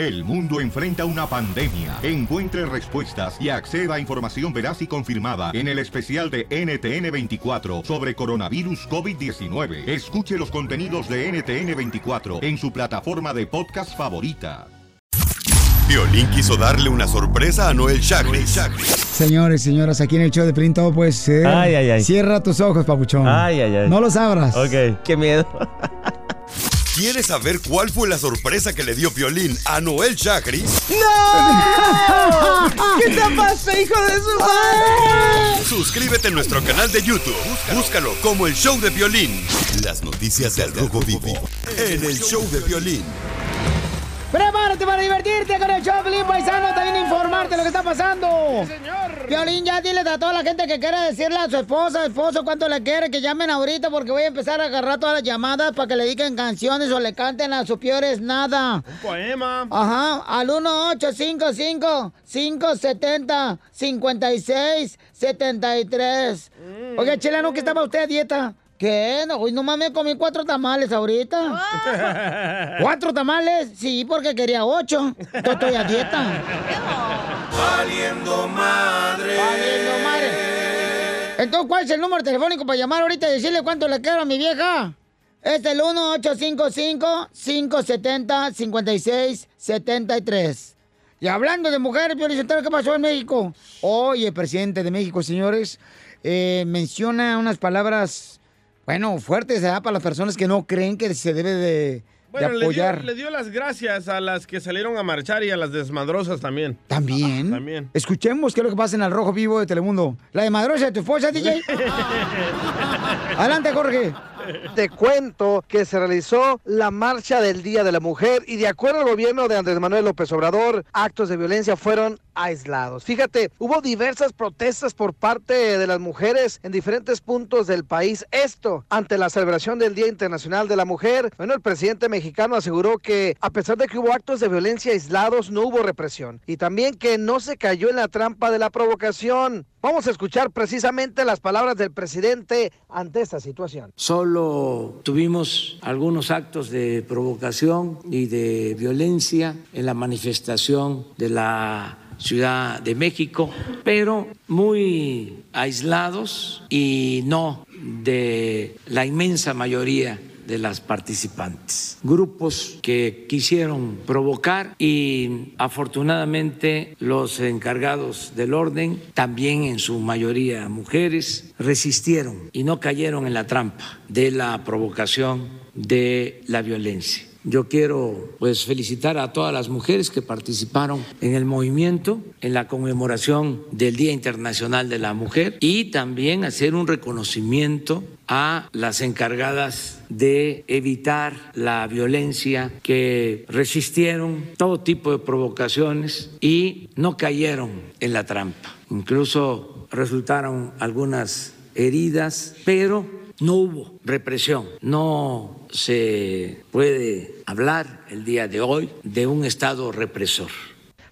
El mundo enfrenta una pandemia. Encuentre respuestas y acceda a información veraz y confirmada en el especial de NTN24 sobre coronavirus COVID-19. Escuche los contenidos de NTN24 en su plataforma de podcast favorita. Violín quiso darle una sorpresa a Noel Chagris. Señores, señoras, aquí en el show de Pelín todo puede ser. Ay, ay, ay. Cierra tus ojos, papuchón. Ay, ay, ay. No los abras. Ok, qué miedo. ¿Quieres saber cuál fue la sorpresa que le dio Violín a Noel Chagris? ¡No! ¿Qué te pasa, hijo de su madre? Suscríbete a nuestro canal de YouTube. Búscalo como el Show de Violín. Las noticias del Rojo Vivo en el Show de Violín. Prepárate para divertirte con el show, Paisano. También informarte lo que está pasando. señor. Violín, ya dile a toda la gente que quiera decirle a su esposa, esposo, cuánto le quiere, que llamen ahorita porque voy a empezar a agarrar todas las llamadas para que le digan canciones o le canten a sus peores nada. Un poema. Ajá, al 1855-570-5673. Oiga, chileno, que estaba usted a dieta. ¿Qué? No, hoy nomás me comí cuatro tamales ahorita. ¿Cuatro tamales? Sí, porque quería ocho. Yo estoy a dieta. Valiendo madre. Valiendo madre. Entonces, ¿cuál es el número telefónico para llamar ahorita y decirle cuánto le quiero a mi vieja? Es el 1855-570-5673. Y hablando de mujeres, Piorizotero, ¿qué pasó en México? Hoy el presidente de México, señores, eh, menciona unas palabras, bueno, fuertes ¿verdad? para las personas que no creen que se debe de, de Bueno, le dio, apoyar. le dio las gracias a las que salieron a marchar y a las desmadrosas también. ¿También? También. Escuchemos qué es lo que pasa en el Rojo Vivo de Telemundo. La de Madrosa de tu esposa, DJ. Adelante, Jorge. Te cuento que se realizó la marcha del Día de la Mujer y de acuerdo al gobierno de Andrés Manuel López Obrador, actos de violencia fueron aislados. Fíjate, hubo diversas protestas por parte de las mujeres en diferentes puntos del país. Esto ante la celebración del Día Internacional de la Mujer. Bueno, el presidente mexicano aseguró que a pesar de que hubo actos de violencia aislados, no hubo represión. Y también que no se cayó en la trampa de la provocación. Vamos a escuchar precisamente las palabras del presidente ante esta situación. Solo tuvimos algunos actos de provocación y de violencia en la manifestación de la Ciudad de México, pero muy aislados y no de la inmensa mayoría de las participantes. Grupos que quisieron provocar y afortunadamente los encargados del orden, también en su mayoría mujeres, resistieron y no cayeron en la trampa de la provocación de la violencia. Yo quiero pues felicitar a todas las mujeres que participaron en el movimiento, en la conmemoración del Día Internacional de la Mujer y también hacer un reconocimiento a las encargadas de evitar la violencia, que resistieron todo tipo de provocaciones y no cayeron en la trampa. Incluso resultaron algunas heridas, pero no hubo represión. No se puede hablar el día de hoy de un Estado represor.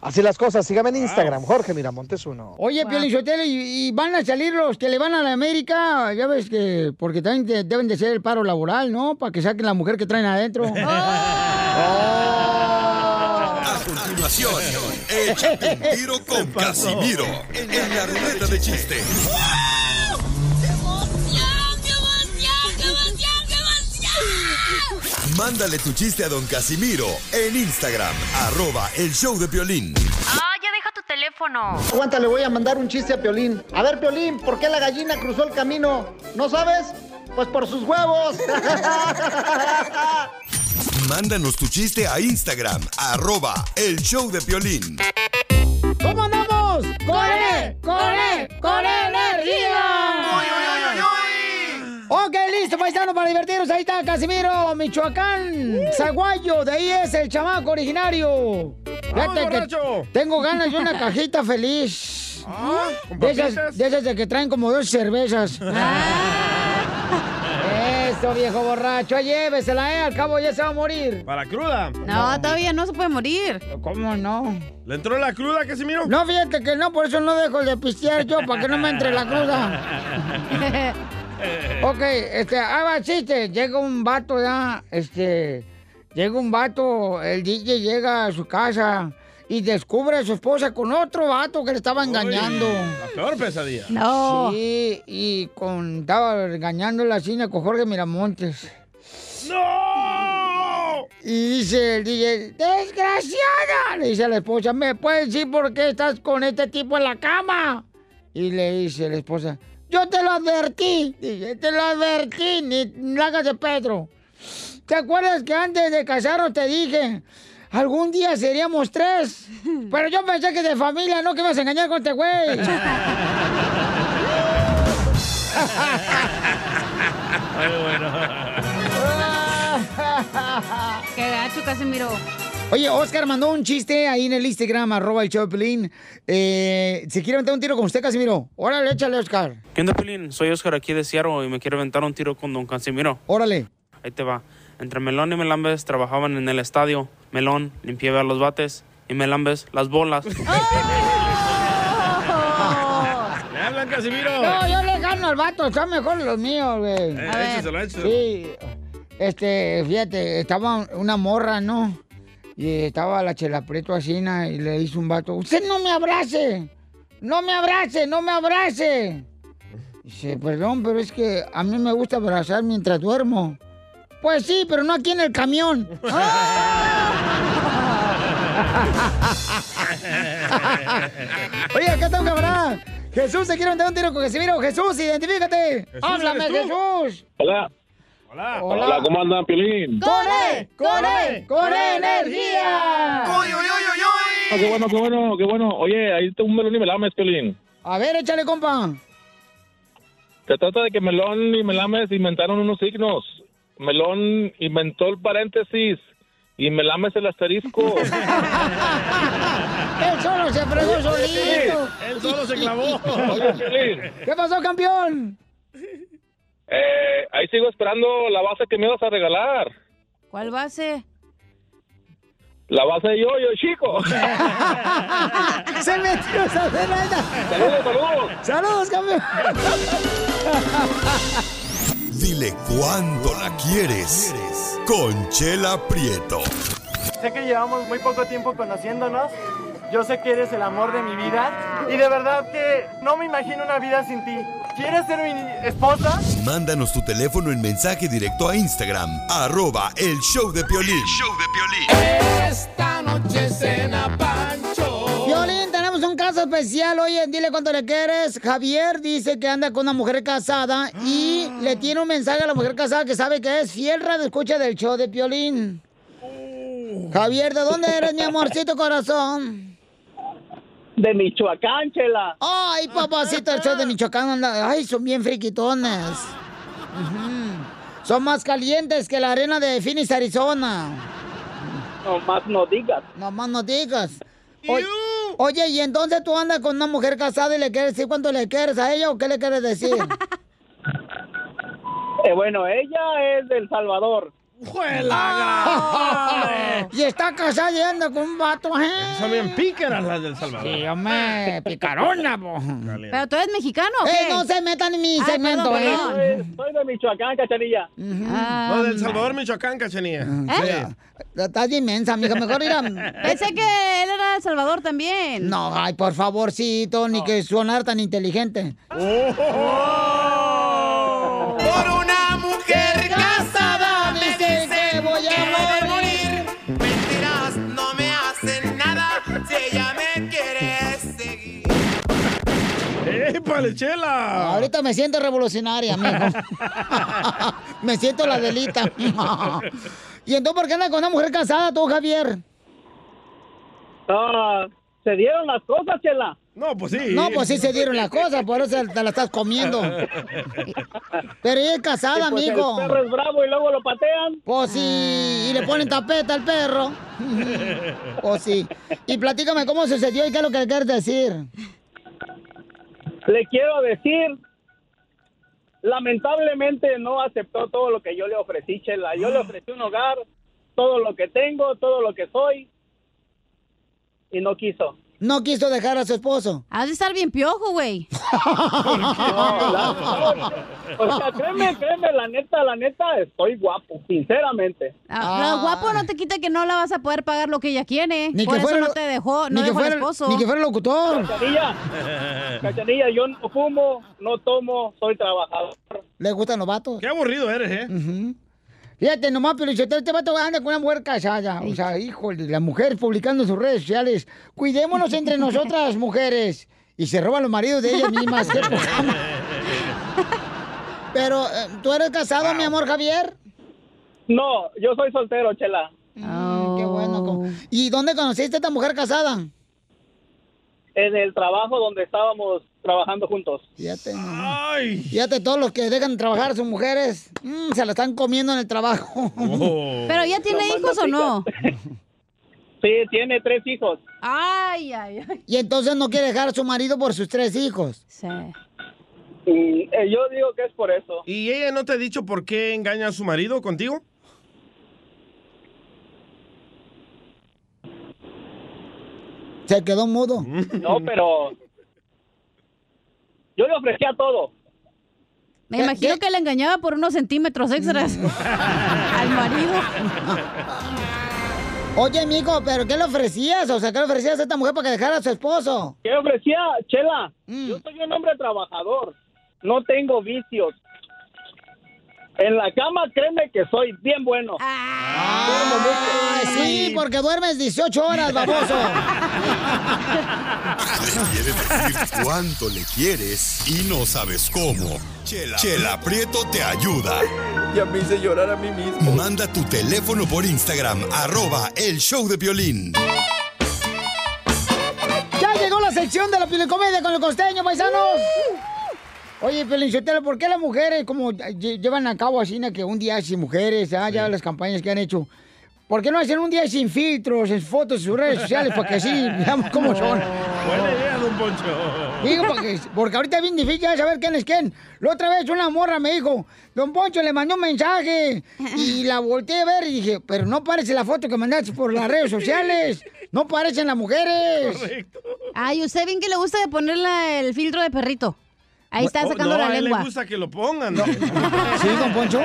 Así las cosas, sígame en Instagram, Jorge Miramontes uno. Oye, Piolichotelo, y, y van a salir los que le van a la América, ya ves que, porque también de- deben de ser el paro laboral, ¿no? Para que saquen la mujer que traen adentro. A continuación, échate un tiro con Casimiro en la ruleta de chiste. Mándale tu chiste a don Casimiro en Instagram, arroba el show de violín. Ah, ya deja tu teléfono. Aguanta, le voy a mandar un chiste a Piolín. A ver, Piolín, ¿por qué la gallina cruzó el camino? ¿No sabes? Pues por sus huevos. Mándanos tu chiste a Instagram, arroba el show de violín. ¿Cómo andamos? ¡Corre! ¡Corre! ¡Corre energía! Ok, listo, paisano, para divertirnos. Ahí está Casimiro, Michoacán, Zaguayo. De ahí es el chamaco originario. ¡Vamos, Fíjate que borracho! tengo ganas de una cajita feliz. Ah, ¿con De esas, de esas de que traen como dos cervezas. Eso, viejo borracho, llévesela, eh. Al cabo ya se va a morir. ¿Para cruda? No, todavía no se puede morir. ¿Cómo no? ¿Le entró la cruda, Casimiro? No, fíjate que no, por eso no dejo de pistear yo, para que no me entre la cruda. Ok, este, ah, va, chiste. Llega un vato ya, este, llega un vato, el DJ llega a su casa y descubre a su esposa con otro vato que le estaba engañando. La peor pesadilla. Sí, y con, estaba engañándola así con Jorge Miramontes. ¡No! Y dice el DJ, ¡desgraciada! Le dice a la esposa, ¿me puedes decir por qué estás con este tipo en la cama? Y le dice la esposa, yo te lo advertí, dice, te lo advertí, ni, hagas de Pedro. ¿Te acuerdas que antes de casarnos te dije, algún día seríamos tres? Pero yo pensé que de familia, no que ibas a engañar con este güey. Qué gacho, Casimiro. Oye, Oscar mandó un chiste ahí en el Instagram, arroba el Pelín. Eh, ¿Se quiere meter un tiro con usted, Casimiro? Órale, échale, Oscar. ¿Qué onda, Pelín? Soy Oscar aquí de Seattle y me quiero aventar un tiro con don Casimiro. Órale. Ahí te va. Entre Melón y Melambes trabajaban en el estadio. Melón limpiaba los bates y Melambes las bolas. ¡Le hablan, Casimiro! No, yo le gano al vato, son mejores los míos, güey. Eh, échaselo, échaselo. Sí, este, fíjate, estaba una morra, ¿no? Y estaba la chela preto así, na, y le hizo un vato, usted no me abrace, no me abrace, no me abrace. Dice, perdón, pero es que a mí me gusta abrazar mientras duermo. Pues sí, pero no aquí en el camión. Oye, acá está un camarada. Jesús, se quiere meter un tiro con Casimiro. Jesús, identifícate. Háblame, ¿eres tú? Jesús. Hola. Hola. Hola, ¿cómo andan, Piolín? ¡Corre! ¡Corre! ¡Corre energía! Ah, qué bueno, qué bueno, qué bueno. Oye, ahí está un melón y melames, Piolín. A ver, échale, compa. Se trata de que Melón y Melames inventaron unos signos. Melón inventó el paréntesis y Melames el asterisco. Él solo se fregó solito. Él solo se clavó. Oye, ¿Qué pasó, campeón? Eh, ahí sigo esperando la base que me ibas a regalar. ¿Cuál base? La base de yo, yo, chico. Se metió esa venada. saludos, saludos. Saludos, campeón. Dile cuándo la quieres. Conchela Prieto. Sé que llevamos muy poco tiempo conociéndonos. Yo sé que eres el amor de mi vida. Y de verdad que no me imagino una vida sin ti. ¿Quieres ser mi esposa? Mándanos tu teléfono en mensaje directo a Instagram, arroba el show de Piolín. Esta noche cena Pancho. Violín, tenemos un caso especial. Oye, dile cuánto le quieres. Javier dice que anda con una mujer casada y le tiene un mensaje a la mujer casada que sabe que es fiel radio escucha del show de Piolín. Javier, ¿de dónde eres, mi amorcito corazón? De Michoacán, chela. Ay, papacito, el show de Michoacán anda. Ay, son bien friquitones. Son más calientes que la arena de Phoenix, Arizona. No más no digas. No más no digas. O- oye, y entonces tú andas con una mujer casada y le quieres decir cuánto le quieres a ella o qué le quieres decir? Eh, bueno, ella es del Salvador. y está casada y anda con un vato, ¿eh? Son bien pícaras las del Salvador. Sí, hombre, picarona, po. ¿Pero tú eres mexicano o Eh, no se metan en mi Ay, segmento, perdón, ¿eh? Soy de Michoacán, cachanilla. Ah, No, del Salvador, Michoacán, cachanía. Sí. Estás inmensa, mija. Mejor ir a... Pensé que él era de El Salvador también. No, ay, por favorcito, ni que sonar tan inteligente. Oh. Por Ahorita me siento revolucionaria, mijo. me siento la delita. ¿Y entonces por qué andas con una mujer casada tú, Javier? Ah, se dieron las cosas, chela. No, pues sí. No, pues sí se dieron las cosas, por eso te la estás comiendo. Pero ella es casada, Y pues amigo. El perro es bravo y luego lo patean. Pues sí, y le ponen tapeta al perro. Pues sí. Y platícame cómo sucedió y qué es lo que le quieres decir. Le quiero decir, lamentablemente no aceptó todo lo que yo le ofrecí, Chela. Yo le ofrecí un hogar, todo lo que tengo, todo lo que soy, y no quiso. No quiso dejar a su esposo? Has de estar bien piojo, güey. O sea, créeme, créeme, la neta, la neta, estoy guapo, sinceramente. Ah, Lo guapo no te quita que no la vas a poder pagar lo que ella quiere. Ni Por que eso fuera no te dejó, ni no que dejó al fuera- esposo. ni que fuera locutor. Cachanilla, Cachanilla, yo no fumo, no tomo, soy trabajador. ¿Le gustan los vatos? Qué aburrido eres, ¿eh? Fíjate, nomás, pero si este vato anda con una mujer casada. O sea, híjole, la mujer publicando en sus redes sociales. Cuidémonos entre nosotras, mujeres. Y se roban los maridos de ellas mismas. Pero, eh, ¿tú eres casado, mi amor, Javier? No, yo soy soltero, chela. Mm, qué bueno. ¿Y dónde conociste a esta mujer casada? En el trabajo donde estábamos trabajando juntos. Fíjate, Fíjate, todos los que dejan de trabajar sus mujeres, mm, se la están comiendo en el trabajo. Pero ya tiene hijos o no? Sí, tiene tres hijos. Ay, ay, ay. Y entonces no quiere dejar a su marido por sus tres hijos. Sí. Y, eh, yo digo que es por eso. ¿Y ella no te ha dicho por qué engaña a su marido contigo? Se quedó mudo. No, pero yo le ofrecía todo. Me imagino que le engañaba por unos centímetros extras al marido. Oye, mijo, ¿pero qué le ofrecías? O sea, ¿qué le ofrecías a esta mujer para que dejara a su esposo? ¿Qué ofrecía, Chela? Mm. Yo soy un hombre trabajador. No tengo vicios. En la cama, créeme que soy bien bueno. Ah, sí, porque duermes 18 horas, baboso. Le quieres decir cuánto le quieres y no sabes cómo. Chela, Chela Prieto te ayuda. Ya me hice llorar a mí mismo. Manda tu teléfono por Instagram, arroba el show de violín. Ya llegó la sección de la comedia con el costeño, paisanos. Oye, Pelinchotelo, ¿por qué las mujeres como lle- llevan a cabo así que un día sin mujeres, ah, ya las campañas que han hecho? ¿Por qué no hacen un día sin filtros, en fotos en sus redes sociales? Para que así veamos cómo son. Buena idea, don Poncho. Digo, porque, porque ahorita es bien difícil ya saber quién es quién. La otra vez una morra me dijo, Don Poncho le mandó un mensaje y la volteé a ver y dije, pero no parece la foto que mandaste por las redes sociales. No parecen las mujeres. Ay, usted bien que le gusta de ponerle el filtro de perrito. Ahí está Oh, sacando no, la a él lengua. le gusta que lo pongan. ¿Sí, don Poncho?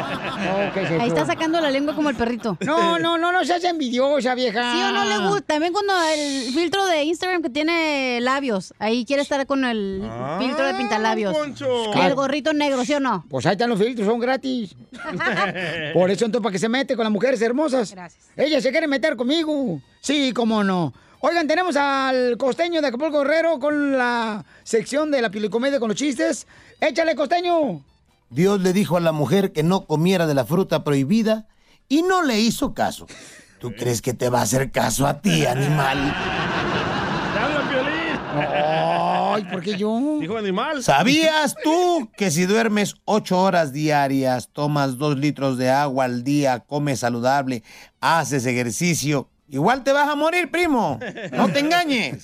Ahí está sacando la lengua como el perrito. No, no, no, no seas envidiosa, vieja. ¿Sí o no le gusta? También cuando el filtro de Instagram que tiene labios, ahí quiere estar con el filtro de pintalabios. Poncho. Y el gorrito negro, ¿sí o no? Pues ahí están los filtros, son gratis. Por eso entonces, ¿para que se mete con las mujeres hermosas? Gracias. Ella se quiere meter conmigo. Sí, cómo no. Oigan, tenemos al costeño de Acapulco Guerrero con la sección de la pilicomedia con los chistes. Échale, costeño. Dios le dijo a la mujer que no comiera de la fruta prohibida y no le hizo caso. ¿Tú crees que te va a hacer caso a ti, animal? Ay, ¿por qué yo? Dijo animal. ¿Sabías tú que si duermes ocho horas diarias, tomas dos litros de agua al día, comes saludable, haces ejercicio, igual te vas a morir, primo? No te engañes.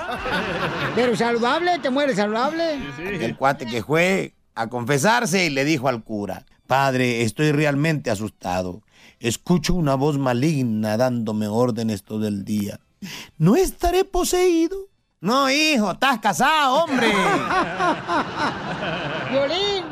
Pero saludable, te mueres saludable. El cuate que fue a confesarse y le dijo al cura, Padre, estoy realmente asustado. Escucho una voz maligna dándome órdenes todo el día. ¿No estaré poseído? No, hijo, estás casado, hombre. Violín.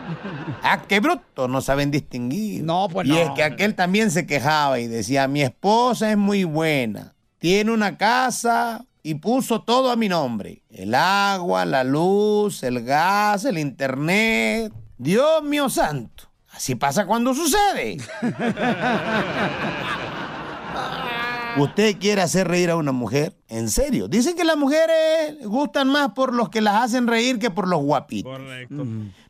Ah, qué bruto, no saben distinguir. No, pues y no. es que aquel también se quejaba y decía, mi esposa es muy buena, tiene una casa y puso todo a mi nombre. El agua, la luz, el gas, el internet. Dios mío santo, así pasa cuando sucede. ¿Usted quiere hacer reír a una mujer? En serio. Dicen que las mujeres gustan más por los que las hacen reír que por los guapitos. Correcto.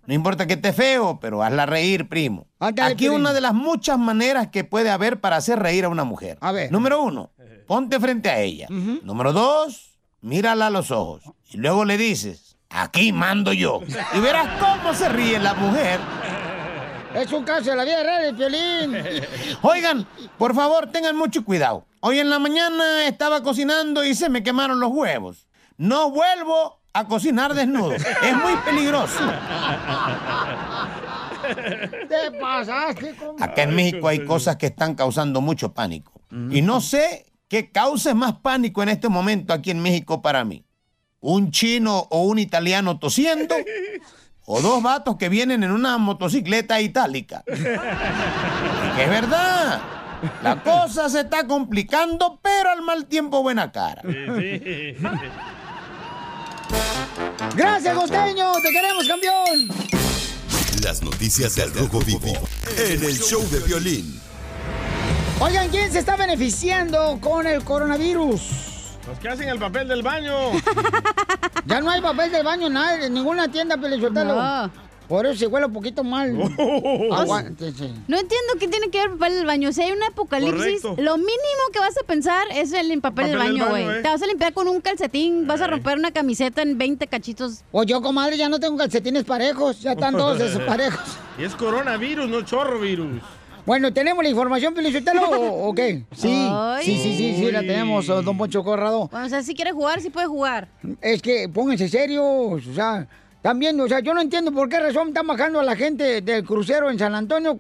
No importa que esté feo, pero hazla reír, primo. Ándale, Aquí una de las muchas maneras que puede haber para hacer reír a una mujer. A ver. Número uno, ponte frente a ella. Número dos, mírala a los ojos. Y luego le dices, aquí mando yo. Y verás cómo se ríe la mujer. Es un caso de la vida real, el violín. Oigan, por favor, tengan mucho cuidado. Hoy en la mañana estaba cocinando y se me quemaron los huevos. No vuelvo a cocinar desnudo. Es muy peligroso. Te pasaste, compa. Acá en México hay cosas que están causando mucho pánico. Y no sé qué cause más pánico en este momento aquí en México para mí. un chino o un italiano tosiendo, o dos vatos que vienen en una motocicleta itálica. Que es verdad. La cosa se está complicando, pero al mal tiempo buena cara. Gracias, costeño. Te queremos, campeón. Las noticias del Rojo Vivo en el show de violín. Oigan, ¿quién se está beneficiando con el coronavirus? Los que hacen el papel del baño. Ya no hay papel del baño nada, en ninguna tienda, Pelichotelo. No. Por eso se huele un poquito mal. Oh. Aguántese. No entiendo qué tiene que ver el papel del baño. Si hay un apocalipsis, Correcto. lo mínimo que vas a pensar es el papel, Papel del baño, güey. eh. Te vas a limpiar con un calcetín, vas a romper una camiseta en 20 cachitos. O yo, comadre, ya no tengo calcetines parejos, ya están todos esos parejos. Y es coronavirus, no chorro virus. Bueno, ¿tenemos la información, Pelichotelo, o, o qué? Sí, Ay. sí, sí, sí, sí, la tenemos, oh, don Poncho Corrado. Bueno, o sea, si quiere jugar, sí puede jugar. Es que pónganse serios, o sea, también, o sea, yo no entiendo por qué razón están bajando a la gente del crucero en San Antonio.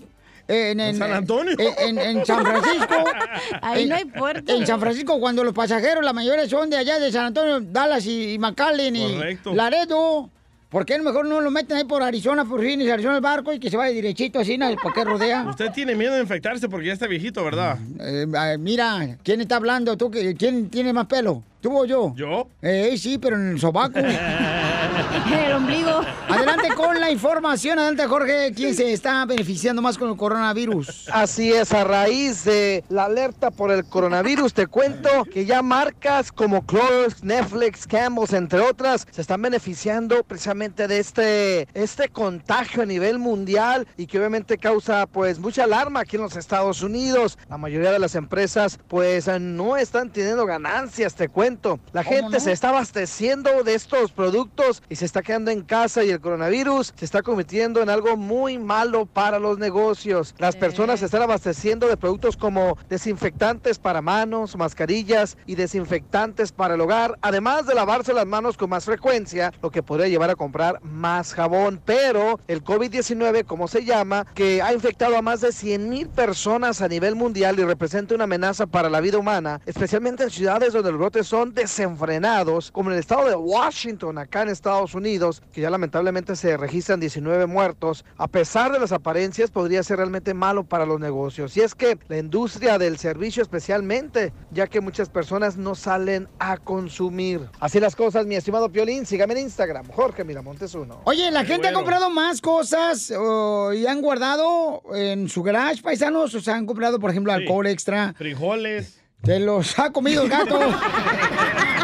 eh, En, ¿En San Antonio? En, en- en San Francisco. Ahí En- no hay puerto. En San Francisco, cuando los pasajeros, la mayoría son de allá, de San Antonio, Dallas y, y McAllen y Correcto. Laredo. ¿Por qué mejor no lo meten ahí por Arizona, por Phoenix, Arizona el barco y que se vaya derechito así, ¿no? ¿Por qué rodea? Usted tiene miedo de infectarse porque ya está viejito, ¿verdad? Eh, ah, mira, ¿quién está hablando? ¿Tú, ¿Quién tiene más pelo? ¿Tú o yo? ¿Yo? Eh, sí, pero en el sobaco. el ombligo. Adelante con la información. Adelante, Jorge. ¿Quién se está beneficiando más con el coronavirus? Así es, a raíz de la alerta por el coronavirus, te cuento que ya marcas como Clorox, Netflix, Campbell's, entre otras, se están beneficiando precisamente de este, este contagio a nivel mundial y que obviamente causa pues mucha alarma aquí en los Estados Unidos. La mayoría de las empresas pues no están teniendo ganancias, te cuento. La ¿Cómo gente no? se está abasteciendo de estos productos y se está quedando en casa y el coronavirus se está convirtiendo en algo muy malo para los negocios. Las personas se están abasteciendo de productos como desinfectantes para manos, mascarillas y desinfectantes para el hogar, además de lavarse las manos con más frecuencia, lo que podría llevar a comprar más jabón. Pero el COVID-19, como se llama, que ha infectado a más de 100 mil personas a nivel mundial y representa una amenaza para la vida humana, especialmente en ciudades donde los brotes son desenfrenados, como en el estado de Washington, acá en Estados Unidos, que ya lamentablemente se registran 19 muertos. A pesar de las apariencias, podría ser realmente malo para los negocios. Y es que la industria del servicio especialmente, ya que muchas personas no salen a consumir. Así las cosas, mi estimado Piolín, sígame en Instagram, Jorge Miramontes uno. Oye, la gente ha comprado más cosas oh, y han guardado en su garage, paisanos. O sea, han comprado, por ejemplo, alcohol extra. Frijoles. Se los ha comido el gato.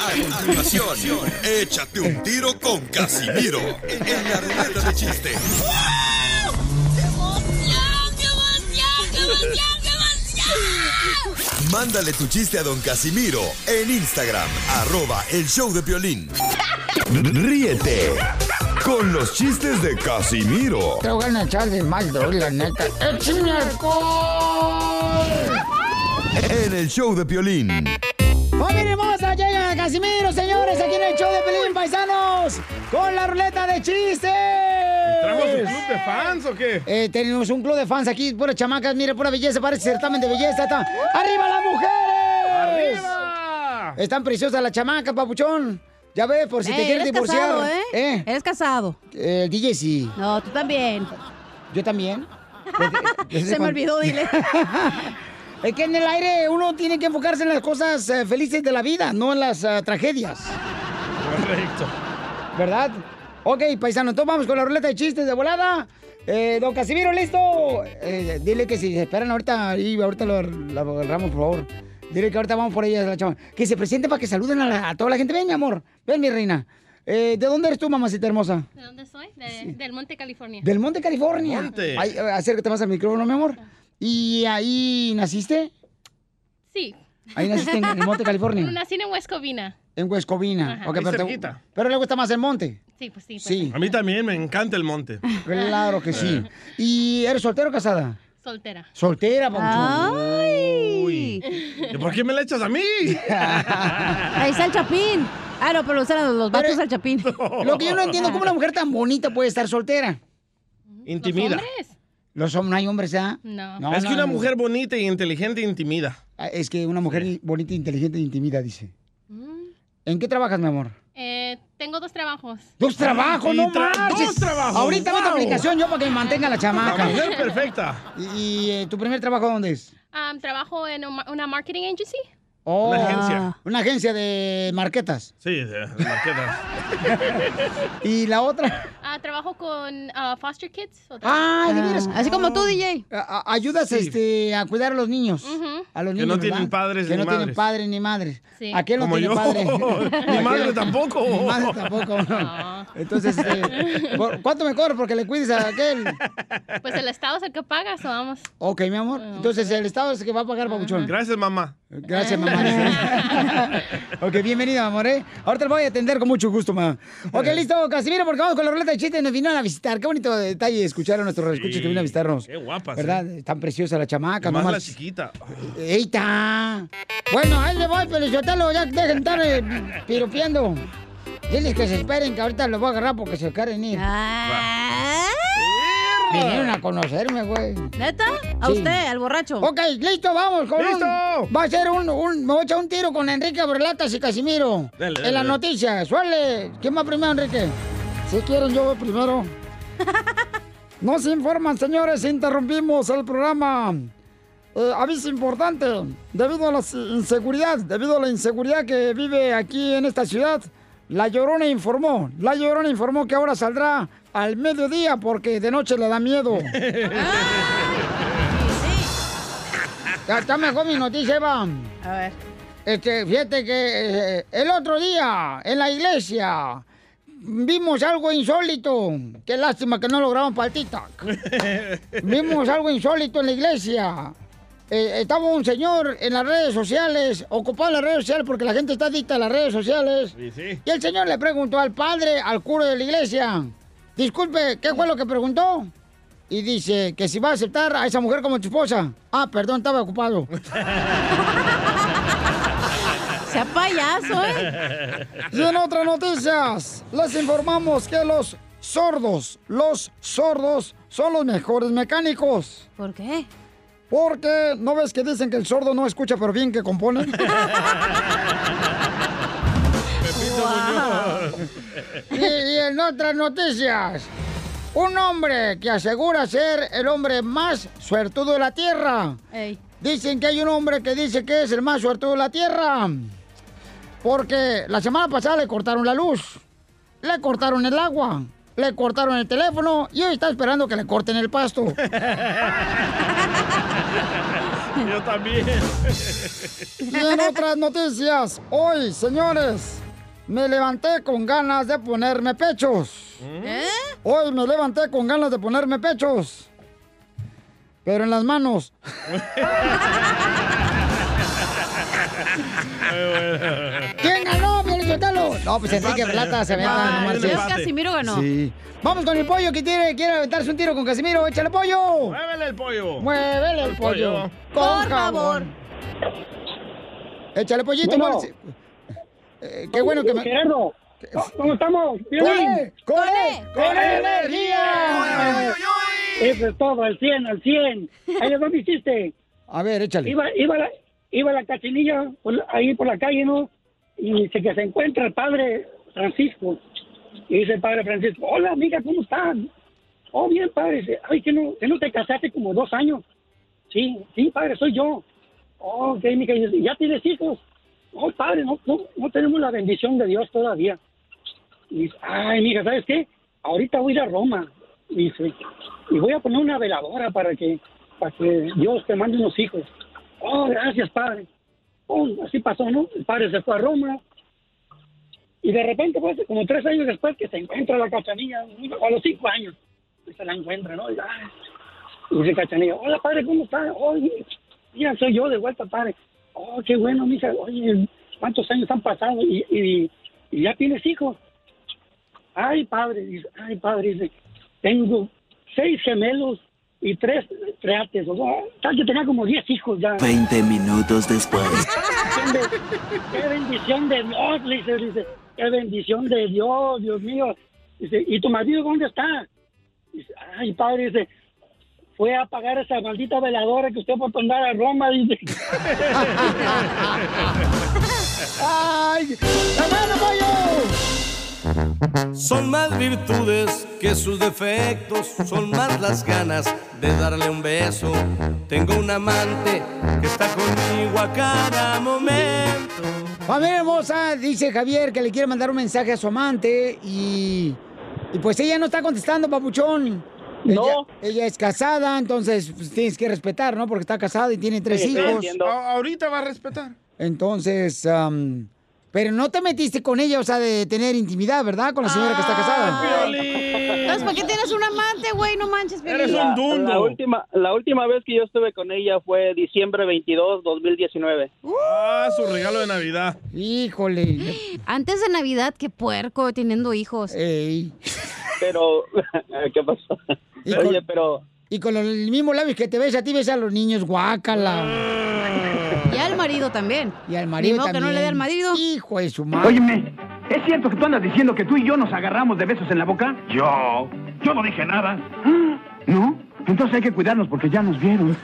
A continuación, échate un tiro con Casimiro en la ruleta de chiste. Mándale tu chiste a don Casimiro en Instagram, arroba el show de violín. Ríete con los chistes de Casimiro Te voy a echar de mal, la neta. ¡Échame alcohol! en el show de violín. ¡Familia hermosa! Llega Casimiro, señores, aquí en el show de Pelín Paisanos, con la ruleta de chistes. ¿Trajo su club de fans o qué? Eh, tenemos un club de fans aquí, puras chamacas, mire, pura belleza, parece certamen de belleza. Está. ¡Arriba las mujeres! ¡Arriba! Están preciosas las chamacas, papuchón. Ya ves, por si te Ey, quieres eres divorciar. casado, ¿eh? Eres casado. El DJ sí. No, tú también. Yo también. Se me olvidó, dile. Es que en el aire uno tiene que enfocarse en las cosas eh, felices de la vida, no en las eh, tragedias. Correcto. ¿Verdad? Ok, paisano, entonces vamos con la ruleta de chistes de volada. Eh, don Casimiro, ¿listo? Eh, dile que si se esperan ahorita, y ahorita lo, lo agarramos, por favor. Dile que ahorita vamos por ella, la chava. Que se presente para que saluden a, la- a toda la gente. Ven, mi amor. Ven, mi reina. Eh, ¿De dónde eres tú, mamacita hermosa? ¿De dónde soy? De- Del Monte, California. Del Monte, California. Monte. Ay, acércate más al micrófono, mi amor. ¿Y ahí naciste? Sí. Ahí naciste en el Monte, California. Nací en West Covina. En Huescovina. Ajá. Ok, Ahí pero, te- cerquita. pero le gusta más el monte. Sí, pues sí. pues Sí. A mí también me encanta el monte. Claro que sí. ¿Y eres soltero o casada? Soltera. Soltera, papuchón. Uy. ¿Y por qué me le echas a mí? Ahí está el chapín. Ah, no, pero usan los vatos al chapín. Lo que yo no entiendo, ¿cómo una mujer tan bonita puede estar soltera? Intimida. Los hombres, no hay hombres, ¿ya? No. es que una mujer bonita e inteligente intimida. Es que una mujer bonita, inteligente, intimida, dice. ¿En qué trabajas, mi amor? Eh, tengo dos trabajos. Dos trabajos, no tra- marches. dos trabajos, Ahorita wow. meto aplicación yo para que me mantenga la chamaca. La mujer perfecta. ¿Y, y, eh, tu primer trabajo dónde es? Um, trabajo en un- una marketing agency. Oh, Una agencia. Una agencia de marquetas. Sí, de marquetas. ¿Y la otra? Ah, trabajo con ah, foster kids. Ah, de veras. Así como tú, DJ. A- a- ayudas Sí. este, a cuidar a los niños. Ujú. A los Que niños, no tienen ¿verdad? padres Que ni no tienen madres. padre ni madre. Sí. Aquel no Como tiene yo. padre. Mi madre tampoco. Mi madre tampoco. no. Entonces, este, ¿por- ¿cuánto me cobra porque le cuides a aquel? Pues el Estado es el que paga, so vamos. Ok, mi amor. Entonces, el Estado es el que va a pagar, papuchón. Gracias, mamá. Gracias, mamá. ok, bienvenida, amor, ¿eh? Ahorita te voy a atender con mucho gusto, mamá. Ok, listo, Casimiro, porque vamos con la ruleta de chistes. Nos vinieron a visitar. Qué bonito detalle escuchar a nuestros escuchas que vienen a visitarnos. Qué guapa, ¿Verdad? Tan preciosa la chamaca, Más no la chiquita. ¡Eita! Bueno, ahí le voy, Pelizotelo, ya dejen de estar eh, piropeando. Diles que se esperen, que ahorita los voy a agarrar porque se quieren ir. Vinieron a conocerme, güey. ¿Neta? A Sí. usted, al borracho. Ok, listo, vamos con ¡Listo! un... Va a ser un, un... Me voy a echar un tiro con Enrique Abrelatas y Casimiro. Dale, dale, en las noticias. Suele. ¿Quién va primero, Enrique? Si quieren, yo voy primero. Nos informan, señores, interrumpimos el programa. Eh, aviso importante, debido a la inseguridad, debido a la inseguridad que vive aquí en esta ciudad, La Llorona informó, La Llorona informó que ahora saldrá al mediodía porque de noche le da miedo. Ya está mejor mi noticia, Eva. A ver. Este, fíjate que eh, el otro día en la iglesia vimos algo insólito. Qué lástima que no lo grabamos para el TikTok. Vimos algo insólito en la iglesia. Eh, estaba un señor en las redes sociales, ocupado en las redes sociales porque la gente está adicta a las redes sociales. Sí, sí. Y el señor le preguntó al padre, al cura de la iglesia, disculpe, ¿qué fue lo que preguntó? Y dice que si va a aceptar a esa mujer como tu esposa. Ah, perdón, estaba ocupado. Sea payaso, ¿eh? Y en otras noticias, les informamos que los sordos, los sordos son los mejores mecánicos. ¿Por qué? Porque, ¿no ves que dicen que el sordo no escucha pero bien que compone? y, y en otras noticias, un hombre que asegura ser el hombre más suertudo de la tierra. Ey. Dicen que hay un hombre que dice que es el más suertudo de la tierra. Porque la semana pasada le cortaron la luz, le cortaron el agua, le cortaron el teléfono y hoy está esperando que le corten el pasto. Yo también. Y en otras noticias, hoy, señores, me levanté con ganas de ponerme pechos. ¿Eh? Hoy me levanté con ganas de ponerme pechos. Pero en las manos. ¿Quién ganó, Piolichotelo? No, pues Enrique. Plata se ve Empate, no un marches. Entonces empate. Casimiro ganó. Sí. Vamos con el pollo que tiene, quiere aventarse un tiro con Casimiro. ¡Échale pollo! Muévele el pollo. Muévele el pollo. pollo. Con Por favor. jabón. Échale pollito, Bueno. Eh, qué bueno que me... Gerardo, ¿cómo estamos? ¡Corre! ¡Corre! ¡Corre energía! Eso es todo, al 100, al 100. Ahí les va mi chiste. A ver, échale. Iba, iba, la, iba la cachinilla por la- ahí por la calle, ¿no? Y dice que se encuentra el padre Francisco. Y dice el padre Francisco, hola amiga, ¿cómo estás? Oh, bien, padre. Dice, Ay, que no, que no te casaste como dos años. Sí, sí, padre, soy yo. Oh, ok, mija, ¿ya tienes hijos? No, padre, no, no, no tenemos la bendición de Dios todavía. Y dice, ay, mija, ¿sabes qué? Ahorita voy a ir a Roma. Dice, y voy a poner una veladora para que, para que Dios te mande unos hijos. Oh, gracias, padre. Oh, así pasó, ¿no? El padre se fue a Roma. Y de repente, pues, como tres años después, que se encuentra la cachanilla, a los cinco años, que se la encuentra, ¿no? Y, y dice cachanilla, hola, padre, ¿cómo está? Oh, mira, soy yo de vuelta, padre. Oh, qué bueno, mija. Oye, ¿cuántos años han pasado? Y, y, y ya tienes hijos. Ay, padre, dice, ay, padre, dice, tengo seis gemelos y tres treates. O sea, tal que tenía como diez hijos ya. 20 minutos después. Qué bendición de Dios, dice, dice, qué bendición de Dios, Dios mío. Dice, ¿y tu marido dónde está? Dice, ay, padre, dice, fue a apagar esa maldita veladora que usted fue a poner a Roma, dice. ¡Ay! Son más virtudes que sus defectos, son más las ganas de darle un beso. Tengo un amante que está conmigo a cada momento. Familia hermosa, dice Javier que le quiere mandar un mensaje a su amante y, y pues ella no está contestando, papuchón. Ella, ella es casada, entonces pues, tienes que respetar, ¿no? Porque está casada y tiene tres hijos. A- ahorita va a respetar. Entonces, am, pero no te metiste con ella, o sea, de tener intimidad, ¿verdad? Con la señora que está casada. Entonces, ¿para qué tienes un amante, güey? No manches, Piolín. La, la última, la última vez que yo estuve con ella fue diciembre 22, 2019. Ah, su regalo de Navidad. Híjole. Antes de Navidad, qué puerco, teniendo hijos. Pero, ¿qué pasó? Oye, pero... Y con los mismos labios que te ves a ti, ves a los niños, guácala. Y al marido también. Y al marido Ni modo que no le dé al también. Hijo de su madre. Óyeme, ¿es cierto que tú andas diciendo que tú y yo nos agarramos de besos en la boca? Yo, yo no dije nada. ¿No? Entonces hay que cuidarnos porque ya nos vieron.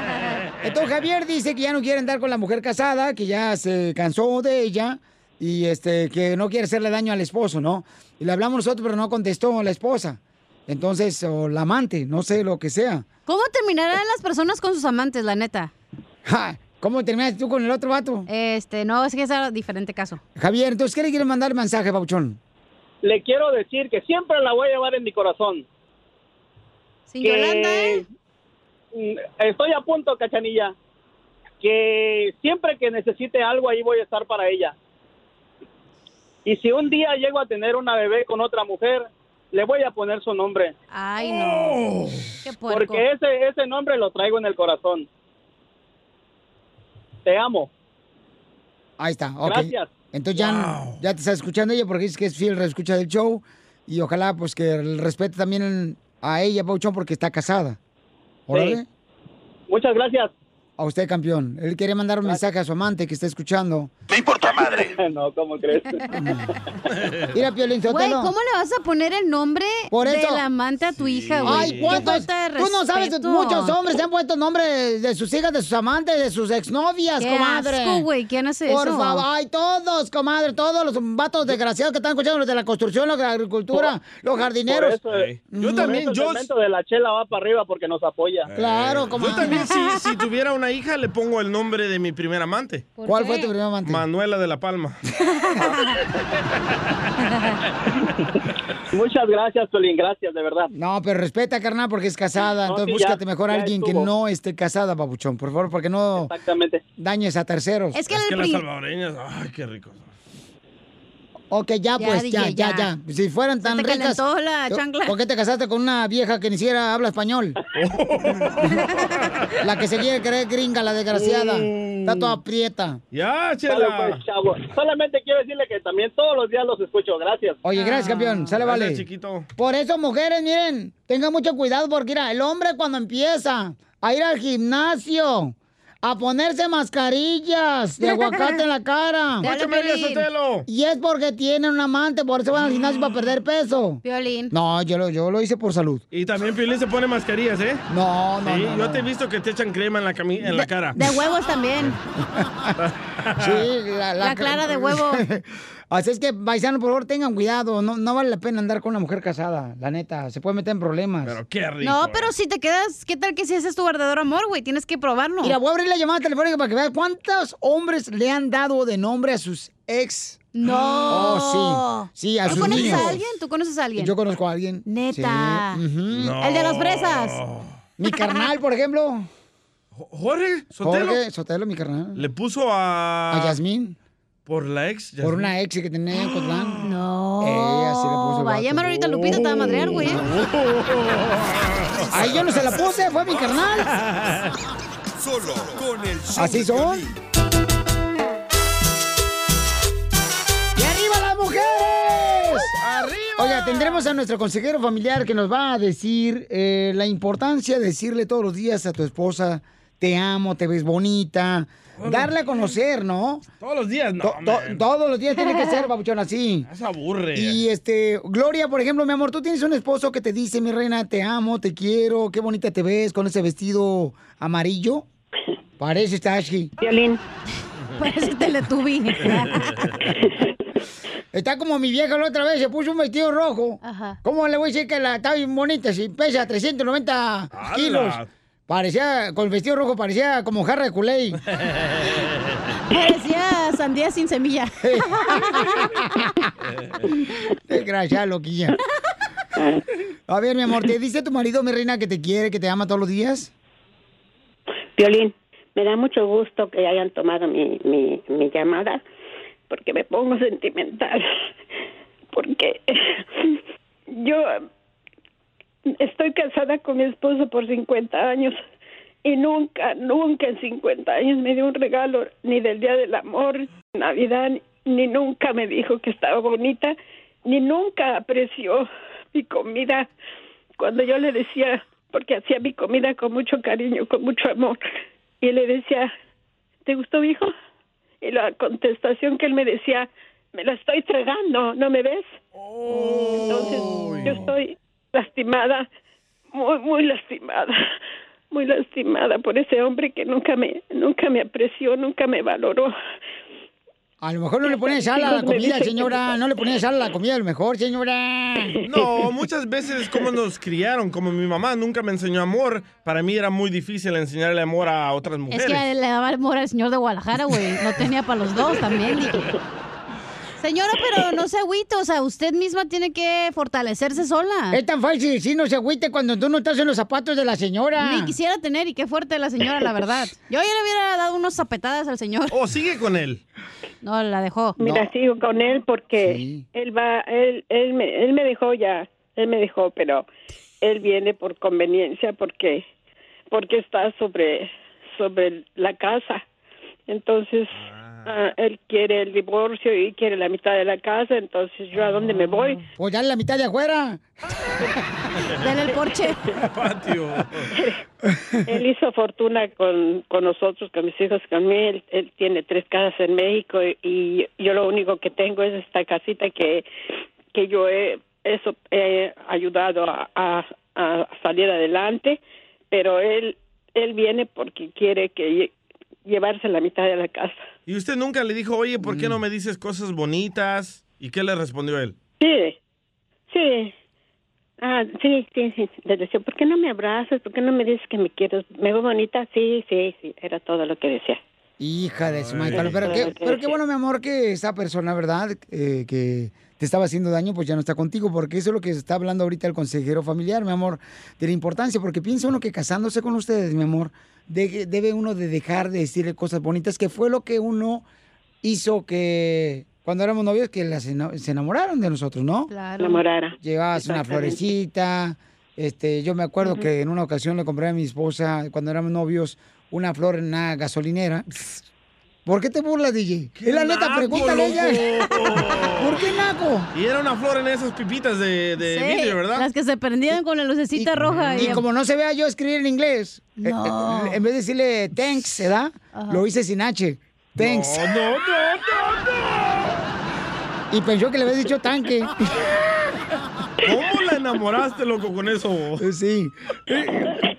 Entonces Javier dice que ya no quiere andar con la mujer casada, que ya se cansó de ella y este que no quiere hacerle daño al esposo, ¿no? Y le hablamos nosotros, pero no contestó la esposa. Entonces, o la amante, no sé lo que sea. ¿Cómo terminarán las personas con sus amantes, la neta? Ja, ¿Cómo terminaste tú con el otro vato? Este, no, es que es un diferente caso. Javier, entonces, ¿qué le quieres mandar mensaje, Pauchón? Le quiero decir que siempre la voy a llevar en mi corazón. Sin Que- Yolanda, ¿eh? Mm, Estoy a punto, cachanilla. Que siempre que necesite algo, ahí voy a estar para ella. Y si un día llego a tener una bebé con otra mujer, le voy a poner su nombre. Ay, no. Qué puerco. Porque ese, ese nombre lo traigo en el corazón. Te amo. Ahí está, ok. Gracias. Entonces ya, ya te está escuchando ella porque dice que es fiel escucha del show y ojalá pues que respete también a ella, Pauchón, porque está casada. Órale. Muchas gracias. A usted, campeón. Él quiere mandar un mensaje a su amante que está escuchando. Me importa madre. no, ¿cómo crees? Mira, Piolín Güey. ¿cómo le vas a poner el nombre Por eso- del amante a tu hija, güey? Ay, ¿cuántos? Tú no sabes, muchos hombres se han puesto nombres de sus hijas, de sus amantes, de sus exnovias, Qué comadre. asco, güey, ¿quién hace Por eso? favor, ay, todos, comadre, todos los vatos desgraciados que están escuchando, los de la construcción, los de la agricultura, los jardineros. Por eso, Yo también, el yo- segmento de la chela va para arriba porque nos apoya. Claro, Yo también, si, si tuviera una hija, le pongo el nombre de mi primer amante. ¿Por ¿Cuál qué? fue tu primer amante? Manuela de la Palma. Muchas gracias, Pelín, gracias, de verdad. No, pero respeta, carnal, porque es casada. No, entonces sí, ya- búscate mejor a alguien que no esté casada, papuchón, por favor, porque no Exactamente. dañes a terceros. Es que Es el que las salvadoreñas, ay, qué rico. Ok, ya, Ya, pues, ya, DJ, ya, ya. ya, Si fueran tan te ricas. la ¿por- chancla. ¿Por qué te casaste con una vieja que ni siquiera habla español? la que se quiere creer gringa, la desgraciada. Está toda prieta. Ya, Sale, pues, chavo. Solamente quiero decirle que también todos los días los escucho. Gracias. Oye, gracias, campeón. Sale, Gracias, vale. chiquito. Por eso, mujeres, miren, tengan mucho cuidado porque, mira, el hombre cuando empieza a ir al gimnasio, a ponerse mascarillas de aguacate en la cara. Sotelo. Y es porque tienen un amante, por eso van al gimnasio para perder peso. Violín. No, yo lo, yo lo hice por salud. Y también Piolín se pone mascarillas, ¿eh? No, no, Sí, no, yo no. te he visto que te echan crema en la, cami- en la cara. De huevos también. Sí, la, La clara de huevo. Así es que, paisano, por favor, tengan cuidado. No, no vale la pena andar con una mujer casada, la neta. Se puede meter en problemas. Pero qué rico. No, pero si te quedas, ¿qué tal que si ese es tu verdadero amor, güey? Tienes que probarlo. Mira, voy a abrir la llamada telefónica para que vean cuántos hombres le han dado de nombre a sus ex. No. Oh, sí. Sí, a ¿Tú sus conoces niños. a alguien? ¿Tú conoces a alguien? Yo conozco a alguien. Neta. Sí, ujú. No. El de las fresas. Mi carnal, por ejemplo. Jorge Sotelo Jorge Sotelo, mi carnal. le puso a... A Yasmín. Por la ex. Por una ex que tenía en Cotlán. No. Eh, así le puso Vaya, llamar ahorita a Lupita, te va a madrear, güey. Ay, yo no se la puse, fue mi carnal. Solo con el show Así de son. ¡Y arriba las mujeres! ¡Arriba! Oiga, tendremos a nuestro consejero familiar que nos va a decir eh, la importancia de decirle todos los días a tu esposa, te amo, te ves bonita, darle a conocer, ¿no? Todos los días, no, To- to- man. todos los días tiene que ser, babuchón, así. Se aburre. Y este, Gloria, por ejemplo, mi amor, tú tienes un esposo que te dice, mi reina, te amo, te quiero, qué bonita te ves con ese vestido amarillo. Parece Tashi. Violín. Parece Teletubby. Está como mi vieja la otra vez, se puso un vestido rojo. Ajá. ¿Cómo le voy a decir que la está bien bonita si pesa 390 kilos? Parecía, con el vestido rojo parecía como jarra de culé. Parecía sandía sin semilla. Desgraciada, loquilla. A ver, mi amor, ¿te dice tu marido, mi reina, que te quiere, que te ama todos los días? Violín, me da mucho gusto que hayan tomado mi, mi, mi llamada porque me pongo sentimental. Porque yo estoy casada con mi esposo por 50 años y nunca, nunca en 50 años me dio un regalo ni del Día del Amor, Navidad, ni nunca me dijo que estaba bonita, ni nunca apreció mi comida cuando yo le decía, porque hacía mi comida con mucho cariño, con mucho amor, y le decía, ¿te gustó, hijo? Y la contestación que él me decía, me la estoy fregando, ¿no me ves? Entonces yo estoy lastimada, muy, muy lastimada, muy lastimada por ese hombre que nunca me, nunca me apreció, nunca me valoró. A lo mejor no le ponía sal a la comida, señora. No le ponía sal a la comida, a lo mejor, señora. No, muchas veces es como nos criaron, como mi mamá nunca me enseñó amor, para mí era muy difícil enseñarle amor a otras Es mujeres. que le daba amor al señor de Guadalajara, güey. No tenía para los dos también. dije. Señora, pero no se agüite, o sea, usted misma tiene que fortalecerse sola. Es tan fácil decir no se agüite cuando tú no estás en los zapatos de la señora. Ni quisiera tener, y qué fuerte la señora, la verdad. Yo ya le hubiera dado unos zapetadas al señor. Oh, sigue con él. No, la dejó. Mira, sigo con él porque él va, él, él me, él me dejó ya, él me dejó, pero él viene por conveniencia porque, porque está sobre, sobre la casa. Entonces, ah, él quiere el divorcio y quiere la mitad de la casa, entonces yo a dónde me voy. Pues dale la mitad de afuera. Dale el porche. Patio. Él hizo fortuna con, con nosotros, con mis hijos, con mí. Él, él tiene tres casas en México y, y yo lo único que tengo es esta casita que, que yo he, eso, he ayudado a, a- a salir adelante, pero él, él viene porque quiere que llevarse la mitad de la casa. Y usted nunca le dijo, oye, ¿por qué no me dices cosas bonitas? ¿Y qué le respondió él? Sí, sí. Ah, sí, sí, sí. Le decía, ¿por qué no me abrazas? ¿Por qué no me dices que me quieres? ¿Me veo bonita? Sí, sí, sí. Era todo lo que decía. Hija de su madre. Pero, qué, pero qué bueno, mi amor, que esa persona, ¿verdad? Eh, que te estaba haciendo daño, pues ya no está contigo, porque eso es lo que está hablando ahorita el consejero familiar, mi amor, de la importancia, porque piensa uno que casándose con ustedes, mi amor, de- debe uno de dejar de decirle cosas bonitas, que fue lo que uno hizo que cuando éramos novios, que las se enamoraron de nosotros, ¿no? Claro. Enamorara. Llevabas una florecita, este, yo me acuerdo que en una ocasión le compré a mi esposa, cuando éramos novios, una flor en una gasolinera. ¿Por qué te burlas, DJ? Es la neta, pregúntale a ella. ¿Por qué naco? Y era una flor en esas pipitas de, de Sí, vidrio, ¿verdad? Las que se prendían con la lucecita roja. Y como no se vea yo escribir en inglés, eh, No. eh, en vez de decirle thanks, ¿verdad? Lo hice sin H. Thanks. No, no, no, Y pensó que le había dicho tanque. ¿Cómo enamoraste, loco, con eso? Sí.